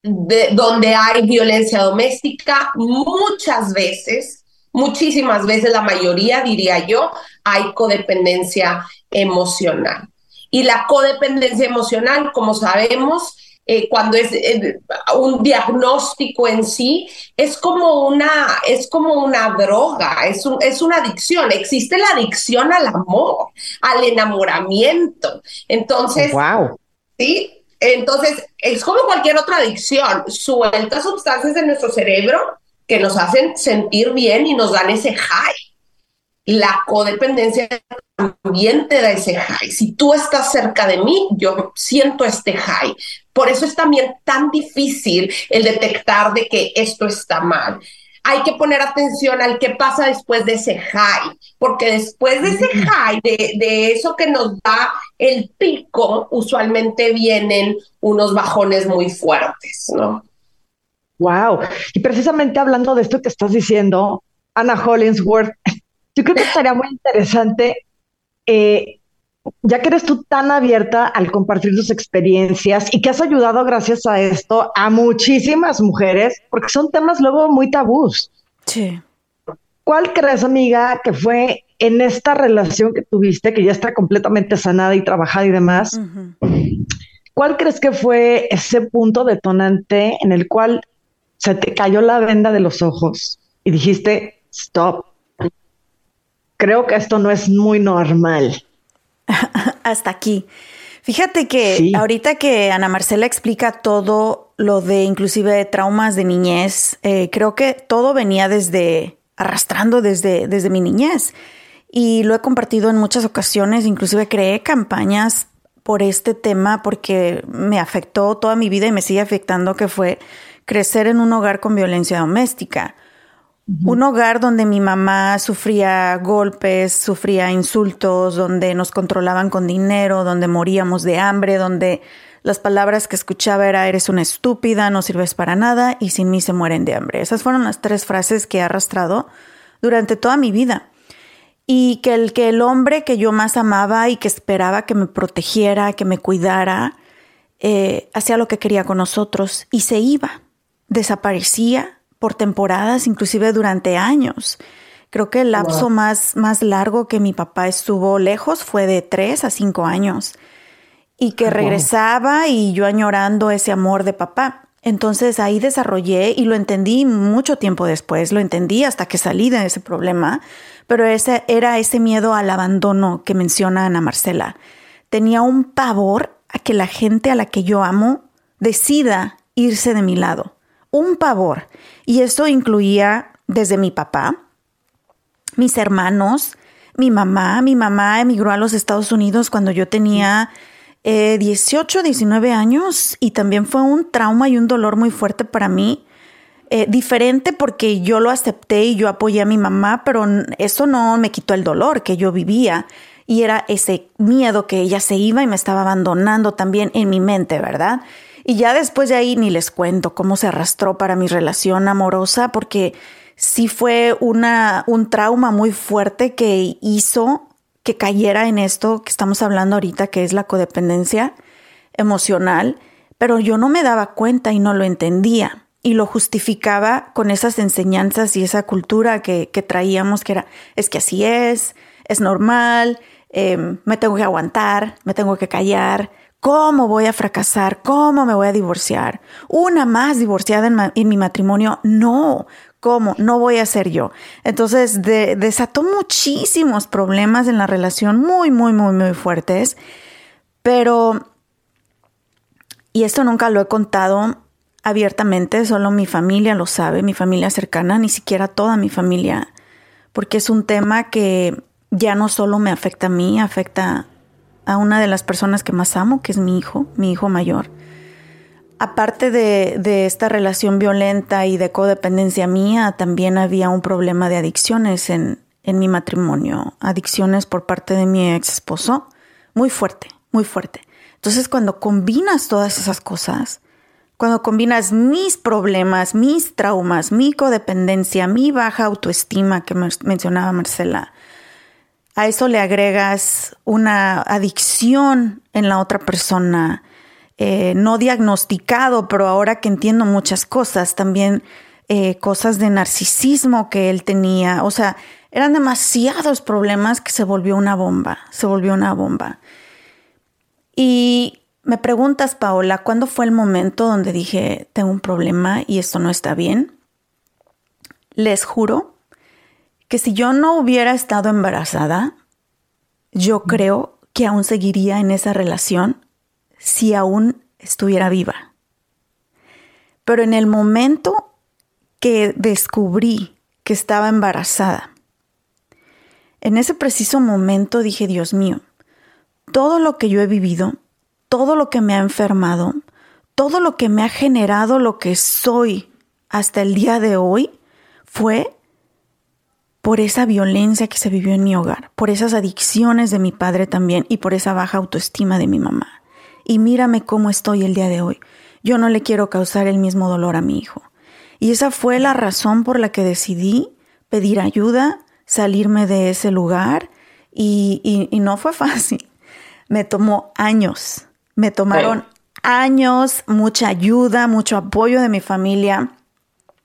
de, donde hay violencia doméstica, muchas veces, muchísimas veces, la mayoría diría yo, hay codependencia emocional. Y la codependencia emocional, como sabemos, eh, cuando es eh, un diagnóstico en sí, es como una, es como una droga, es, es una adicción. Existe la adicción al amor, al enamoramiento. Entonces, wow. sí, entonces es como cualquier otra adicción, suelta sustancias en nuestro cerebro que nos hacen sentir bien y nos dan ese high. La codependencia también te da ese high. Si tú estás cerca de mí, yo siento este high. Por eso es también tan difícil el detectar de que esto está mal. Hay que poner atención al qué pasa después de ese high, porque después de ese high, de, eso que nos da el pico, usualmente vienen unos bajones muy fuertes, ¿no? Wow. Y precisamente hablando de esto que estás diciendo, Ana Hollingsworth, yo creo que estaría muy interesante eh, ya que eres tú tan abierta al compartir tus experiencias y que has ayudado gracias a esto a muchísimas mujeres, porque son temas luego muy tabús. Sí. ¿Cuál crees, amiga, que fue en esta relación que tuviste, que ya está completamente sanada y trabajada y demás? ¿Cuál crees que fue ese punto detonante en el cual se te cayó la venda de los ojos y dijiste, stop? Creo que esto no es muy normal. hasta aquí. Fíjate que ahorita que Ana Marcela explica todo lo de inclusive traumas de niñez, eh, creo que todo venía desde arrastrando desde, desde mi niñez. Y lo he compartido en muchas ocasiones, inclusive creé campañas por este tema porque me afectó toda mi vida y me sigue afectando, que fue crecer en un hogar con violencia doméstica. Un hogar donde mi mamá sufría golpes, sufría insultos, donde nos controlaban con dinero, donde moríamos de hambre, donde las palabras que escuchaba era eres una estúpida, no sirves para nada y sin mí se mueren de hambre. Esas fueron las tres frases que he arrastrado durante toda mi vida. Y que el, que el hombre que yo más amaba y que esperaba que me protegiera, que me cuidara, eh, hacía lo que quería con nosotros y se iba, desaparecía por temporadas, inclusive durante años. Creo que el lapso más, más largo que mi papá estuvo lejos fue de tres a cinco años y que regresaba y yo añorando ese amor de papá. Entonces ahí desarrollé y lo entendí mucho tiempo después, lo entendí hasta que salí de ese problema, pero ese era ese miedo al abandono que menciona Ana Marcela. Tenía un pavor a que la gente a la que yo amo decida irse de mi lado un pavor. Y esto incluía desde mi papá, mis hermanos, mi mamá. Mi mamá emigró a los Estados Unidos cuando yo tenía 18, eh, 19 años y también fue un trauma y un dolor muy fuerte para mí. Eh, diferente porque yo lo acepté y yo apoyé a mi mamá, pero eso no me quitó el dolor que yo vivía y era ese miedo que ella se iba y me estaba abandonando también en mi mente, ¿verdad? Y ya después de ahí ni les cuento cómo se arrastró para mi relación amorosa, porque sí fue una, un trauma muy fuerte que hizo que cayera en esto que estamos hablando ahorita, que es la codependencia emocional, pero yo no me daba cuenta y no lo entendía. Y lo justificaba con esas enseñanzas y esa cultura que, traíamos, que era, es que así es, es normal, em, me tengo que aguantar, me tengo que callar, ¿Cómo voy a fracasar? ¿Cómo me voy a divorciar? ¿Una más divorciada en, mi matrimonio? No. ¿Cómo? No voy a ser yo. Entonces desató muchísimos problemas en la relación, muy, muy, muy, muy fuertes. Pero, y esto nunca lo he contado abiertamente, solo mi familia lo sabe, mi familia cercana, ni siquiera toda mi familia, porque es un tema que ya no solo me afecta a mí, afecta a una de las personas que más amo, que es mi hijo, mi hijo mayor. Aparte de, esta relación violenta y de codependencia mía, también había un problema de adicciones en, en mi matrimonio, adicciones por parte de mi ex esposo, muy fuerte, muy fuerte. Entonces cuando combinas todas esas cosas, cuando combinas mis problemas, mis traumas, mi codependencia, mi baja autoestima que mencionaba Marcela, a eso le agregas una adicción en la otra persona, eh, no diagnosticado, pero ahora que entiendo muchas cosas, también eh, cosas de narcisismo que él tenía, o sea, eran demasiados problemas que se volvió una bomba, se volvió una bomba. Y me preguntas, Paola, ¿cuándo fue el momento donde dije, tengo un problema y esto no está bien? Les juro que si yo no hubiera estado embarazada, yo creo que aún seguiría en esa relación si aún estuviera viva. Pero en el momento que descubrí que estaba embarazada, en ese preciso momento dije, Dios mío, todo lo que yo he vivido, todo lo que me ha enfermado, todo lo que me ha generado lo que soy hasta el día de hoy, fue por esa violencia que se vivió en mi hogar, por esas adicciones de mi padre también y por esa baja autoestima de mi mamá y mírame cómo estoy el día de hoy. Yo no le quiero causar el mismo dolor a mi hijo. Y esa fue la razón por la que decidí pedir ayuda, salirme de ese lugar y, no fue fácil. Me tomó años, me tomaron años, mucha ayuda, mucho apoyo de mi familia,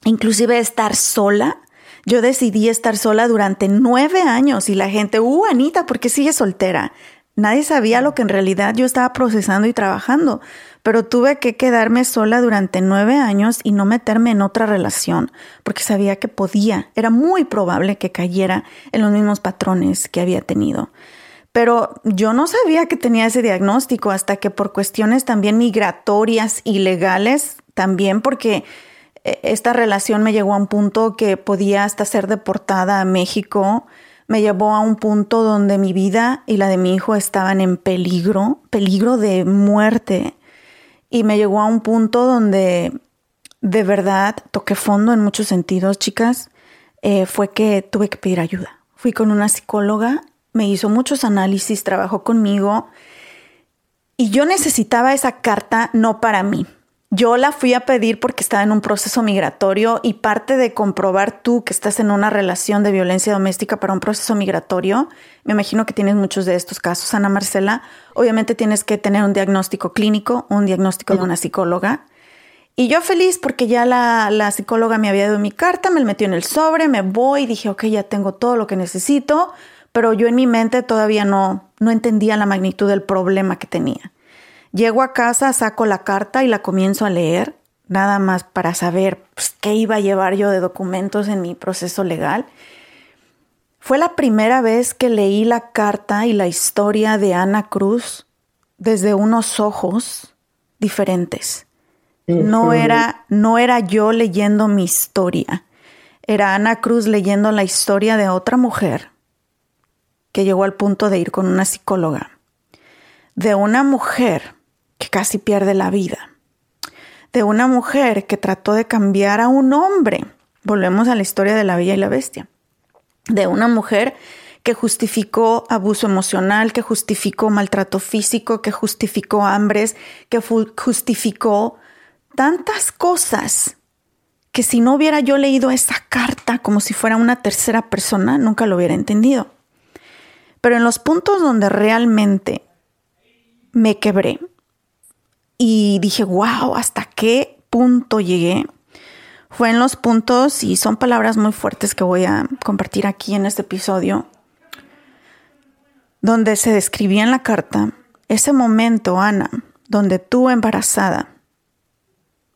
inclusive estar sola. Yo decidí estar sola durante nueve años y la gente, uh, Anita, ¿por qué sigues soltera? Nadie sabía lo que en realidad yo estaba procesando y trabajando, pero tuve que quedarme sola durante nueve años y no meterme en otra relación, porque sabía que podía, era muy probable que cayera en los mismos patrones que había tenido. Pero yo no sabía que tenía ese diagnóstico hasta que por cuestiones también migratorias y legales, también porque esta relación me llegó a un punto que podía hasta ser deportada a México me llevó a un punto donde mi vida y la de mi hijo estaban en peligro, peligro de muerte. Y me llegó a un punto donde de verdad toqué fondo en muchos sentidos, chicas. Eh, fue que tuve que pedir ayuda. Fui con una psicóloga, me hizo muchos análisis, trabajó conmigo y yo necesitaba esa carta no para mí, yo la fui a pedir porque estaba en un proceso migratorio y parte de comprobar tú que estás en una relación de violencia doméstica para un proceso migratorio, me imagino que tienes muchos de estos casos, Ana Marcela, obviamente tienes que tener un diagnóstico clínico, un diagnóstico de una psicóloga. Y yo feliz porque ya la, la psicóloga me había dado mi carta, me metió en el sobre, me voy, dije, ok, ya tengo todo lo que necesito, pero yo en mi mente todavía no, no entendía la magnitud del problema que tenía. Llego a casa, saco la carta y la comienzo a leer, nada más para saber pues, qué iba a llevar yo de documentos en mi proceso legal. Fue la primera vez que leí la carta y la historia de Ana Cruz desde unos ojos diferentes. No era, no era yo leyendo mi historia, era Ana Cruz leyendo la historia de otra mujer que llegó al punto de ir con una psicóloga, de una mujer que casi pierde la vida, de una mujer que trató de cambiar a un hombre. Volvemos a la historia de la Bella y la Bestia. De una mujer que justificó abuso emocional, que justificó maltrato físico, que justificó hambres, que justificó tantas cosas que si no hubiera yo leído esa carta como si fuera una tercera persona, nunca lo hubiera entendido. Pero en los puntos donde realmente me quebré, y dije, wow, ¿hasta qué punto llegué? Fue en los puntos, y son palabras muy fuertes que voy a compartir aquí en este episodio, donde se describía en la carta ese momento, Ana, donde tú embarazada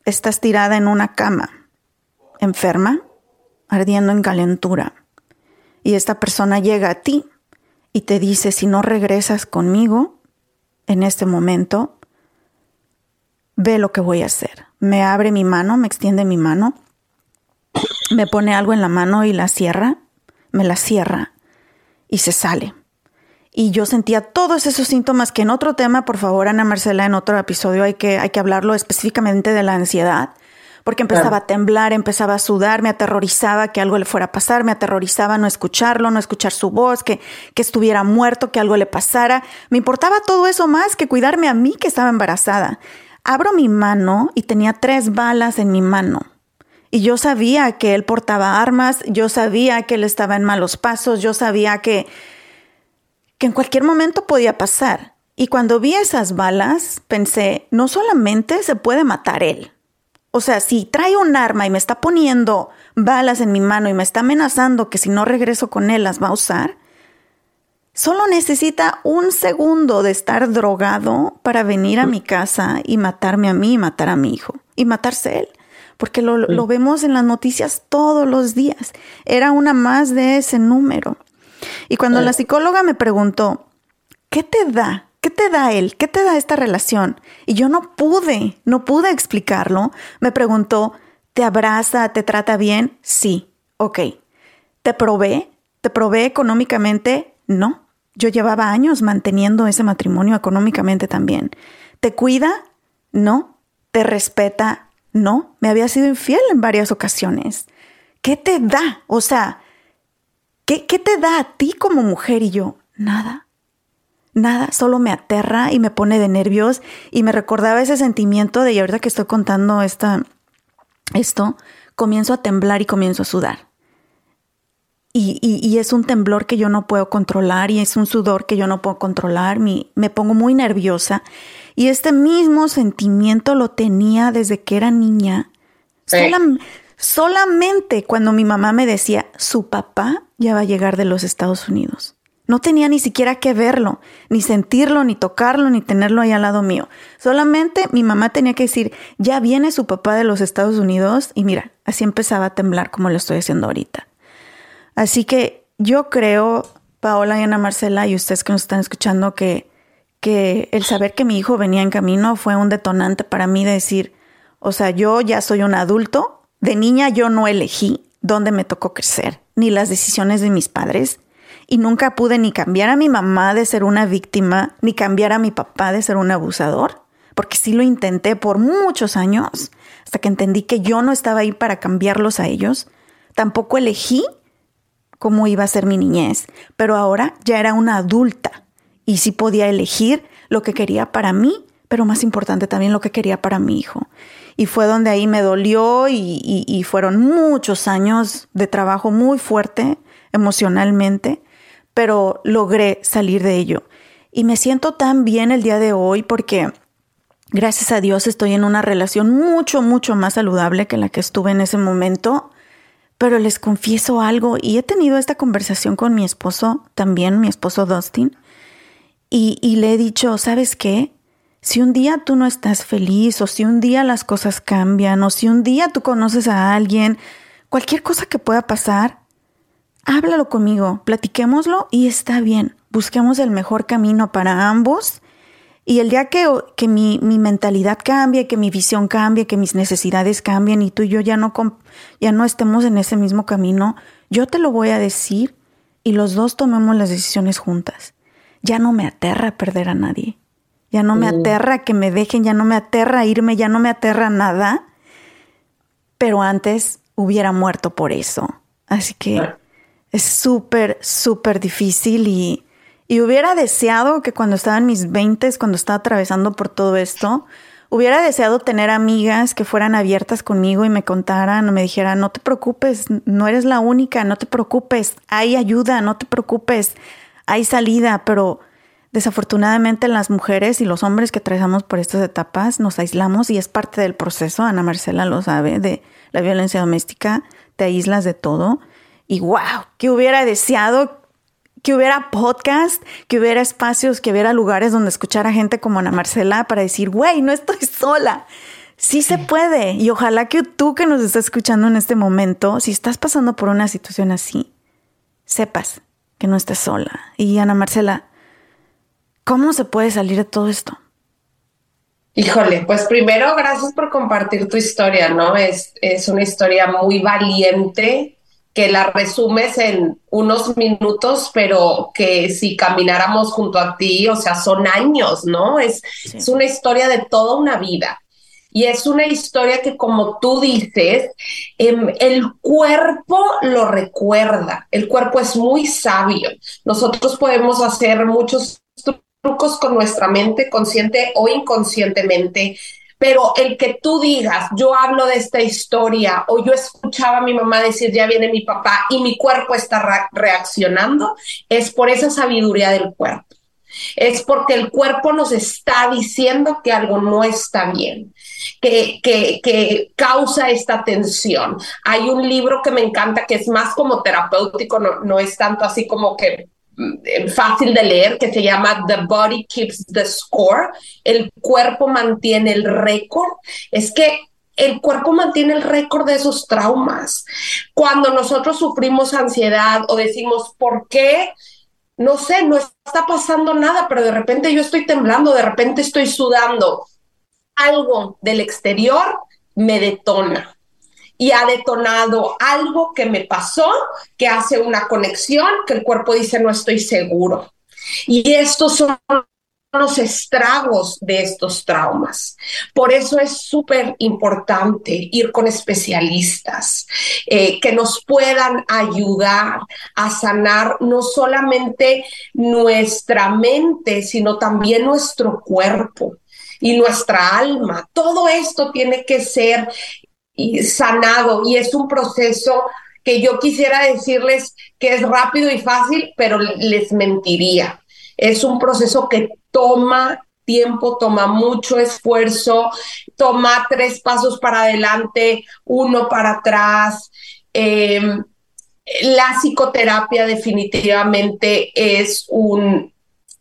estás tirada en una cama, enferma, ardiendo en calentura, y esta persona llega a ti y te dice, si no regresas conmigo en este momento, ve lo que voy a hacer. Me abre mi mano, me extiende mi mano, me pone algo en la mano y la cierra, me la cierra y se sale. Y yo sentía todos esos síntomas que en otro tema, por favor, Ana Marcela, en otro episodio hay que, hay que hablarlo específicamente de la ansiedad, porque empezaba a temblar, empezaba a sudar, me aterrorizaba que algo le fuera a pasar, me aterrorizaba no escucharlo, no escuchar su voz, que, que estuviera muerto, que algo le pasara. Me importaba todo eso más que cuidarme a mí que estaba embarazada. Abro mi mano y tenía tres balas en mi mano. Y yo sabía que él portaba armas, yo sabía que él estaba en malos pasos, yo sabía que, que en cualquier momento podía pasar. Y cuando vi esas balas, pensé, no solamente se puede matar él, o sea, si trae un arma y me está poniendo balas en mi mano y me está amenazando que si no regreso con él las va a usar, solo necesita un segundo de estar drogado para venir a mi casa y matarme a mí y matar a mi hijo y matarse él. Porque lo, lo vemos en las noticias todos los días. Era una más de ese número. Y cuando la psicóloga me preguntó, ¿qué te da ¿Qué te da él? ¿Qué te da esta relación? Y yo no pude, no pude explicarlo. Me preguntó, ¿te abraza, te trata bien? Sí, ok. ¿Te probé? ¿Te probé económicamente? No. Yo llevaba años manteniendo ese matrimonio económicamente también. ¿Te cuida? No. ¿Te respeta? No. Me había sido infiel en varias ocasiones. ¿Qué te da? O sea, ¿qué, qué te da a ti como mujer? Y yo, nada nada, solo me aterra y me pone de nervios y me recordaba ese sentimiento de, y ahorita que estoy contando esta, esto, comienzo a temblar y comienzo a sudar. Y, y, es un temblor que yo no puedo controlar y es un sudor que yo no puedo controlar, me, me pongo muy nerviosa. Y este mismo sentimiento lo tenía desde que era niña. solamente cuando mi mamá me decía, su papá ya va a llegar de los Estados Unidos. No tenía ni siquiera que verlo, ni sentirlo, ni tocarlo, ni tenerlo ahí al lado mío. Solamente mi mamá tenía que decir, ya viene su papá de los Estados Unidos y mira, así empezaba a temblar como lo estoy haciendo ahorita. Así que yo creo, Paola y Ana Marcela y ustedes que nos están escuchando, que, que el saber que mi hijo venía en camino fue un detonante para mí de decir, o sea, yo ya soy un adulto, de niña yo no elegí dónde me tocó crecer, ni las decisiones de mis padres y nunca pude ni cambiar a mi mamá de ser una víctima, ni cambiar a mi papá de ser un abusador, porque sí lo intenté por muchos años, hasta que entendí que yo no estaba ahí para cambiarlos a ellos. Tampoco elegí cómo iba a ser mi niñez, pero ahora ya era una adulta y sí podía elegir lo que quería para mí, pero más importante también lo que quería para mi hijo. Y fue donde ahí me dolió y, y fueron muchos años de trabajo muy fuerte emocionalmente pero logré salir de ello. Y me siento tan bien el día de hoy porque gracias a Dios estoy en una relación mucho, mucho más saludable que la que estuve en ese momento. Pero les confieso algo y he tenido esta conversación con mi esposo también, mi esposo Dustin, y, y le he dicho, ¿sabes qué? Si un día tú no estás feliz o si un día las cosas cambian o si un día tú conoces a alguien, cualquier cosa que pueda pasar, háblalo conmigo, platiquémoslo y está bien. Busquemos el mejor camino para ambos. Y el día que, que mi, mi, mentalidad cambie, que mi visión cambie, que mis necesidades cambien y tú y yo ya no, ya no estemos en ese mismo camino, yo te lo voy a decir y los dos tomemos las decisiones juntas. Ya no me aterra perder a nadie. Ya no me mm. aterra que me dejen, ya no me aterra irme, ya no me aterra nada. Pero antes hubiera muerto por eso. Así que es súper, súper difícil y, y hubiera deseado que cuando estaba en mis 20, cuando estaba atravesando por todo esto, hubiera deseado tener amigas que fueran abiertas conmigo y me contaran o me dijeran, no te preocupes, no eres la única, no te preocupes, hay ayuda, no te preocupes, hay salida, pero desafortunadamente las mujeres y los hombres que atravesamos por estas etapas nos aislamos y es parte del proceso, Ana Marcela lo sabe, de la violencia doméstica, te aíslas de todo. Y wow, que hubiera deseado que hubiera podcast, que hubiera espacios, que hubiera lugares donde escuchar a gente como Ana Marcela para decir, güey, no estoy sola. Sí se puede. Y ojalá que tú que nos estás escuchando en este momento, si estás pasando por una situación así, sepas que no estás sola. Y Ana Marcela, ¿cómo se puede salir de todo esto? Híjole, pues primero gracias por compartir tu historia, ¿no? Es, es una historia muy valiente, que la resumes en unos minutos, pero que si camináramos junto a ti, o sea, son años, ¿no? Es, es una historia de toda una vida. Y es una historia que, como tú dices, em, el cuerpo lo recuerda. El cuerpo es muy sabio. Nosotros podemos hacer muchos trucos con nuestra mente, consciente o inconscientemente, pero el que tú digas, yo hablo de esta historia o yo escuchaba a mi mamá decir, ya viene mi papá y mi cuerpo está reaccionando, es por esa sabiduría del cuerpo. Es porque el cuerpo nos está diciendo que algo no está bien, que, que, que causa esta tensión. Hay un libro que me encanta que es más como terapéutico, no, no es tanto así como que fácil de leer que se llama The Body Keeps the Score. El cuerpo mantiene el récord. Es que el cuerpo mantiene el récord de esos traumas. Cuando nosotros sufrimos ansiedad o decimos, ¿por qué? no sé, no está pasando nada, pero de repente yo estoy temblando, de repente estoy sudando. Algo del exterior me detona. Y ha detonado algo que me pasó, que hace una conexión, que el cuerpo dice no estoy seguro. Y estos son los estragos de estos traumas. Por eso es súper importante ir con especialistas eh, que nos puedan ayudar a sanar no solamente nuestra mente, sino también nuestro cuerpo y nuestra alma. Todo esto tiene que ser sanado y es un proceso que yo quisiera decirles que es rápido y fácil, pero les mentiría. Es un proceso que toma tiempo, toma mucho esfuerzo, toma tres pasos para adelante, uno para atrás. Em, la psicoterapia definitivamente es un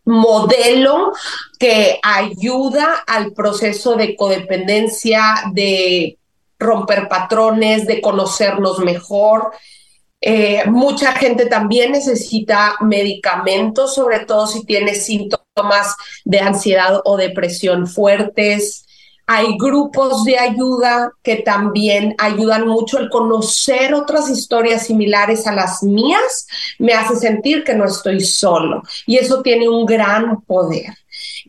modelo que ayuda al proceso de codependencia, de romper patrones, de conocernos mejor. Eh, mucha gente también necesita medicamentos, sobre todo si tiene síntomas de ansiedad o depresión fuertes. Hay grupos de ayuda que también ayudan mucho. El conocer otras historias similares a las mías me hace sentir que no estoy solo y eso tiene un gran poder.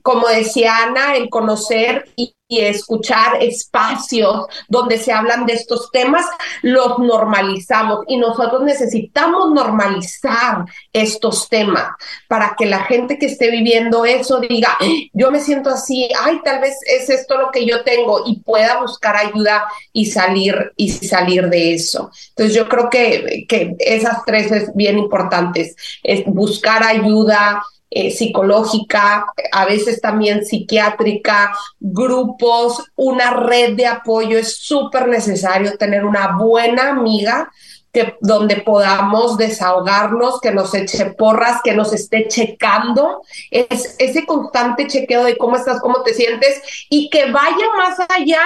Como decía Ana, el conocer y escuchar espacios donde se hablan de estos temas, los normalizamos y nosotros necesitamos normalizar estos temas para que la gente que esté viviendo eso diga, yo me siento así, ay, tal vez es esto lo que yo tengo y pueda buscar ayuda y salir y salir de eso. Entonces yo creo que, que esas tres es bien importantes, es buscar ayuda, eh, psicológica, a veces también psiquiátrica, grupos, una red de apoyo. Es súper necesario tener una buena amiga que, donde podamos desahogarnos, que nos eche porras, que nos esté checando, es ese constante chequeo de cómo estás, cómo te sientes y que vaya más allá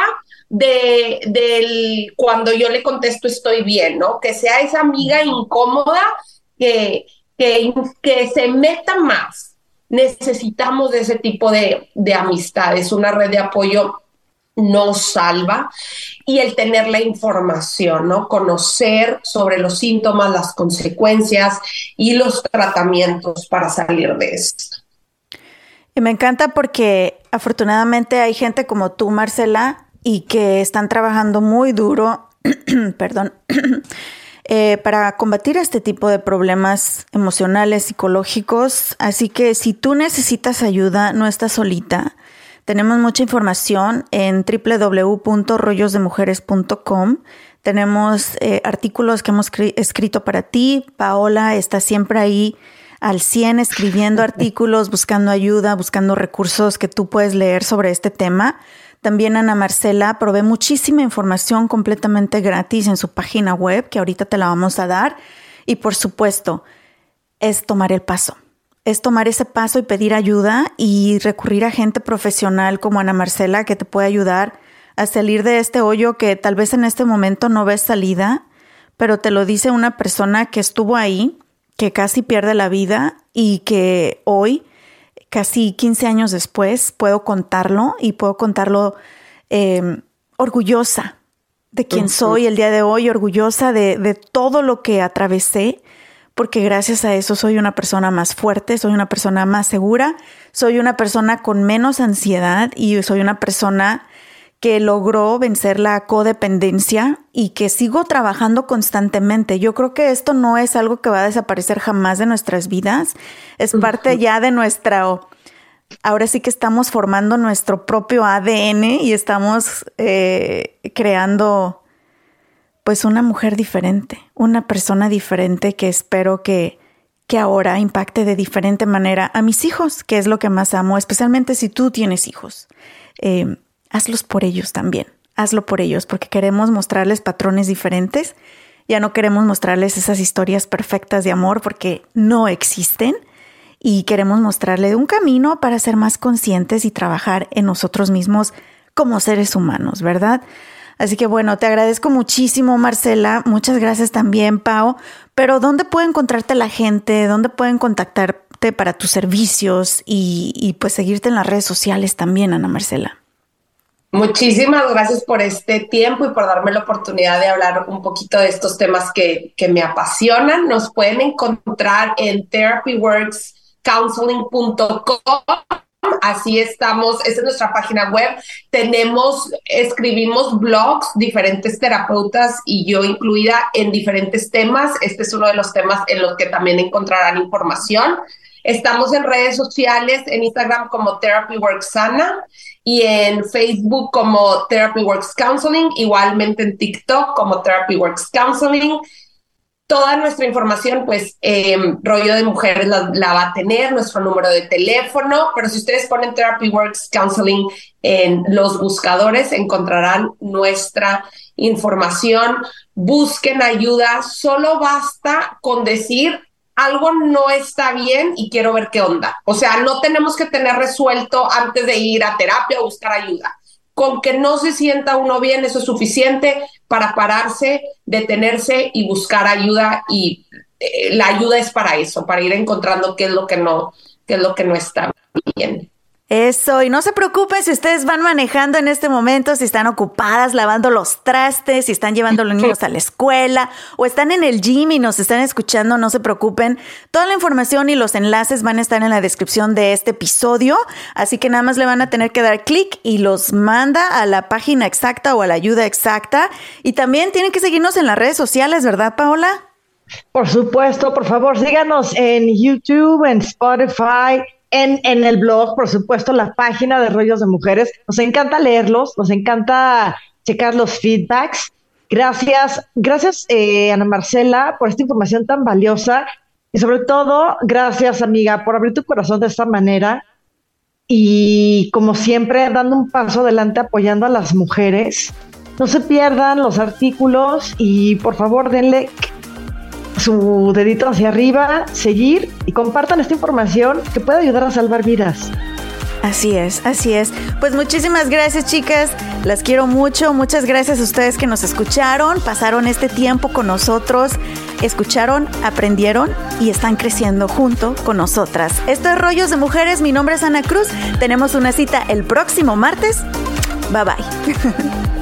de del cuando yo le contesto estoy bien, ¿no? Que sea esa amiga incómoda que, que, se meta más. Necesitamos de ese tipo de, de amistades. Una red de apoyo nos salva y el tener la información, ¿no? Conocer sobre los síntomas, las consecuencias y los tratamientos para salir de esto. Y me encanta porque afortunadamente hay gente como tú, Marcela, y que están trabajando muy duro, perdón, Eh, para combatir este tipo de problemas emocionales, psicológicos. Así que si tú necesitas ayuda, no estás solita. Tenemos mucha información en www.rollosdemujeres.com. Tenemos eh, artículos que hemos escrito para ti. Paola está siempre ahí al 100 escribiendo artículos, buscando ayuda, buscando recursos que tú puedes leer sobre este tema. También Ana Marcela provee muchísima información completamente gratis en su página web, que ahorita te la vamos a dar. Y por supuesto, es tomar el paso. Es tomar ese paso y pedir ayuda y recurrir a gente profesional como Ana Marcela que te puede ayudar a salir de este hoyo que tal vez en este momento no ves salida, pero te lo dice una persona que estuvo ahí, que casi pierde la vida y que hoy casi 15 años después puedo contarlo y puedo contarlo em, orgullosa de quien soy el día de hoy, orgullosa de, de, todo lo que atravesé, porque gracias a eso soy una persona más fuerte, soy una persona más segura, soy una persona con menos ansiedad y soy una persona que logró vencer la codependencia y que sigo trabajando constantemente. Yo creo que esto no es algo que va a desaparecer jamás de nuestras vidas, es parte ya de nuestra... Ahora sí que estamos formando nuestro propio ADN y estamos eh, creando pues una mujer diferente, una persona diferente que espero que, que ahora impacte de diferente manera a mis hijos, que es lo que más amo, especialmente si tú tienes hijos. Eh, hazlos por ellos también. Hazlo por ellos porque queremos mostrarles patrones diferentes. Ya no queremos mostrarles esas historias perfectas de amor porque no existen y queremos mostrarle un camino para ser más conscientes y trabajar en nosotros mismos como seres humanos, ¿verdad? Así que bueno, te agradezco muchísimo, Marcela. Muchas gracias también, Pau. Pero ¿dónde puede encontrarte la gente? ¿Dónde pueden contactarte para tus servicios y, y pues seguirte en las redes sociales también, Ana Marcela? Muchísimas gracias por este tiempo y por darme la oportunidad de hablar un poquito de estos temas que, que me apasionan. Nos pueden encontrar en therapyworkscounseling.com. Así estamos, es nuestra página web. Tenemos, escribimos blogs, diferentes terapeutas y yo incluida en diferentes temas. Este es uno de los temas en los que también encontrarán información. Estamos en redes sociales, en Instagram como Therapy Sana y en Facebook como Therapy Works Counseling, igualmente en TikTok como Therapy Works Counseling. Toda nuestra información, pues, eh, rollo de mujeres la, la, va a tener, nuestro número de teléfono, pero si ustedes ponen Therapy Works Counseling en los buscadores, encontrarán nuestra información. Busquen ayuda, solo basta con decir algo no está bien y quiero ver qué onda. O sea, no tenemos que tener resuelto antes de ir a terapia o buscar ayuda. Con que no se sienta uno bien, eso es suficiente para pararse, detenerse y buscar ayuda. Y eh, la ayuda es para eso, para ir encontrando qué es lo que no, qué es lo que no está bien. Eso, y no se preocupen si ustedes van manejando en este momento, si están ocupadas lavando los trastes, si están llevando a los niños a la escuela o están en el gym y nos están escuchando, no se preocupen. Toda la información y los enlaces van a estar en la descripción de este episodio, así que nada más le van a tener que dar clic y los manda a la página exacta o a la ayuda exacta. Y también tienen que seguirnos en las redes sociales, ¿verdad, Paola? Por supuesto, por favor, síganos en YouTube, en Spotify en, en, el blog, por supuesto, la página de Rollos de Mujeres. Nos encanta leerlos, nos encanta checar los feedbacks. Gracias, gracias eh, Ana Marcela por esta información tan valiosa y sobre todo, gracias amiga por abrir tu corazón de esta manera y como siempre dando un paso adelante apoyando a las mujeres. No se pierdan los artículos y por favor denle su dedito hacia arriba, seguir y compartan esta información que puede ayudar a salvar vidas. Así es, así es. Pues muchísimas gracias chicas, las quiero mucho, muchas gracias a ustedes que nos escucharon, pasaron este tiempo con nosotros, escucharon, aprendieron y están creciendo junto con nosotras. Esto es Rollos de Mujeres, mi nombre es Ana Cruz, tenemos una cita el próximo martes, bye bye.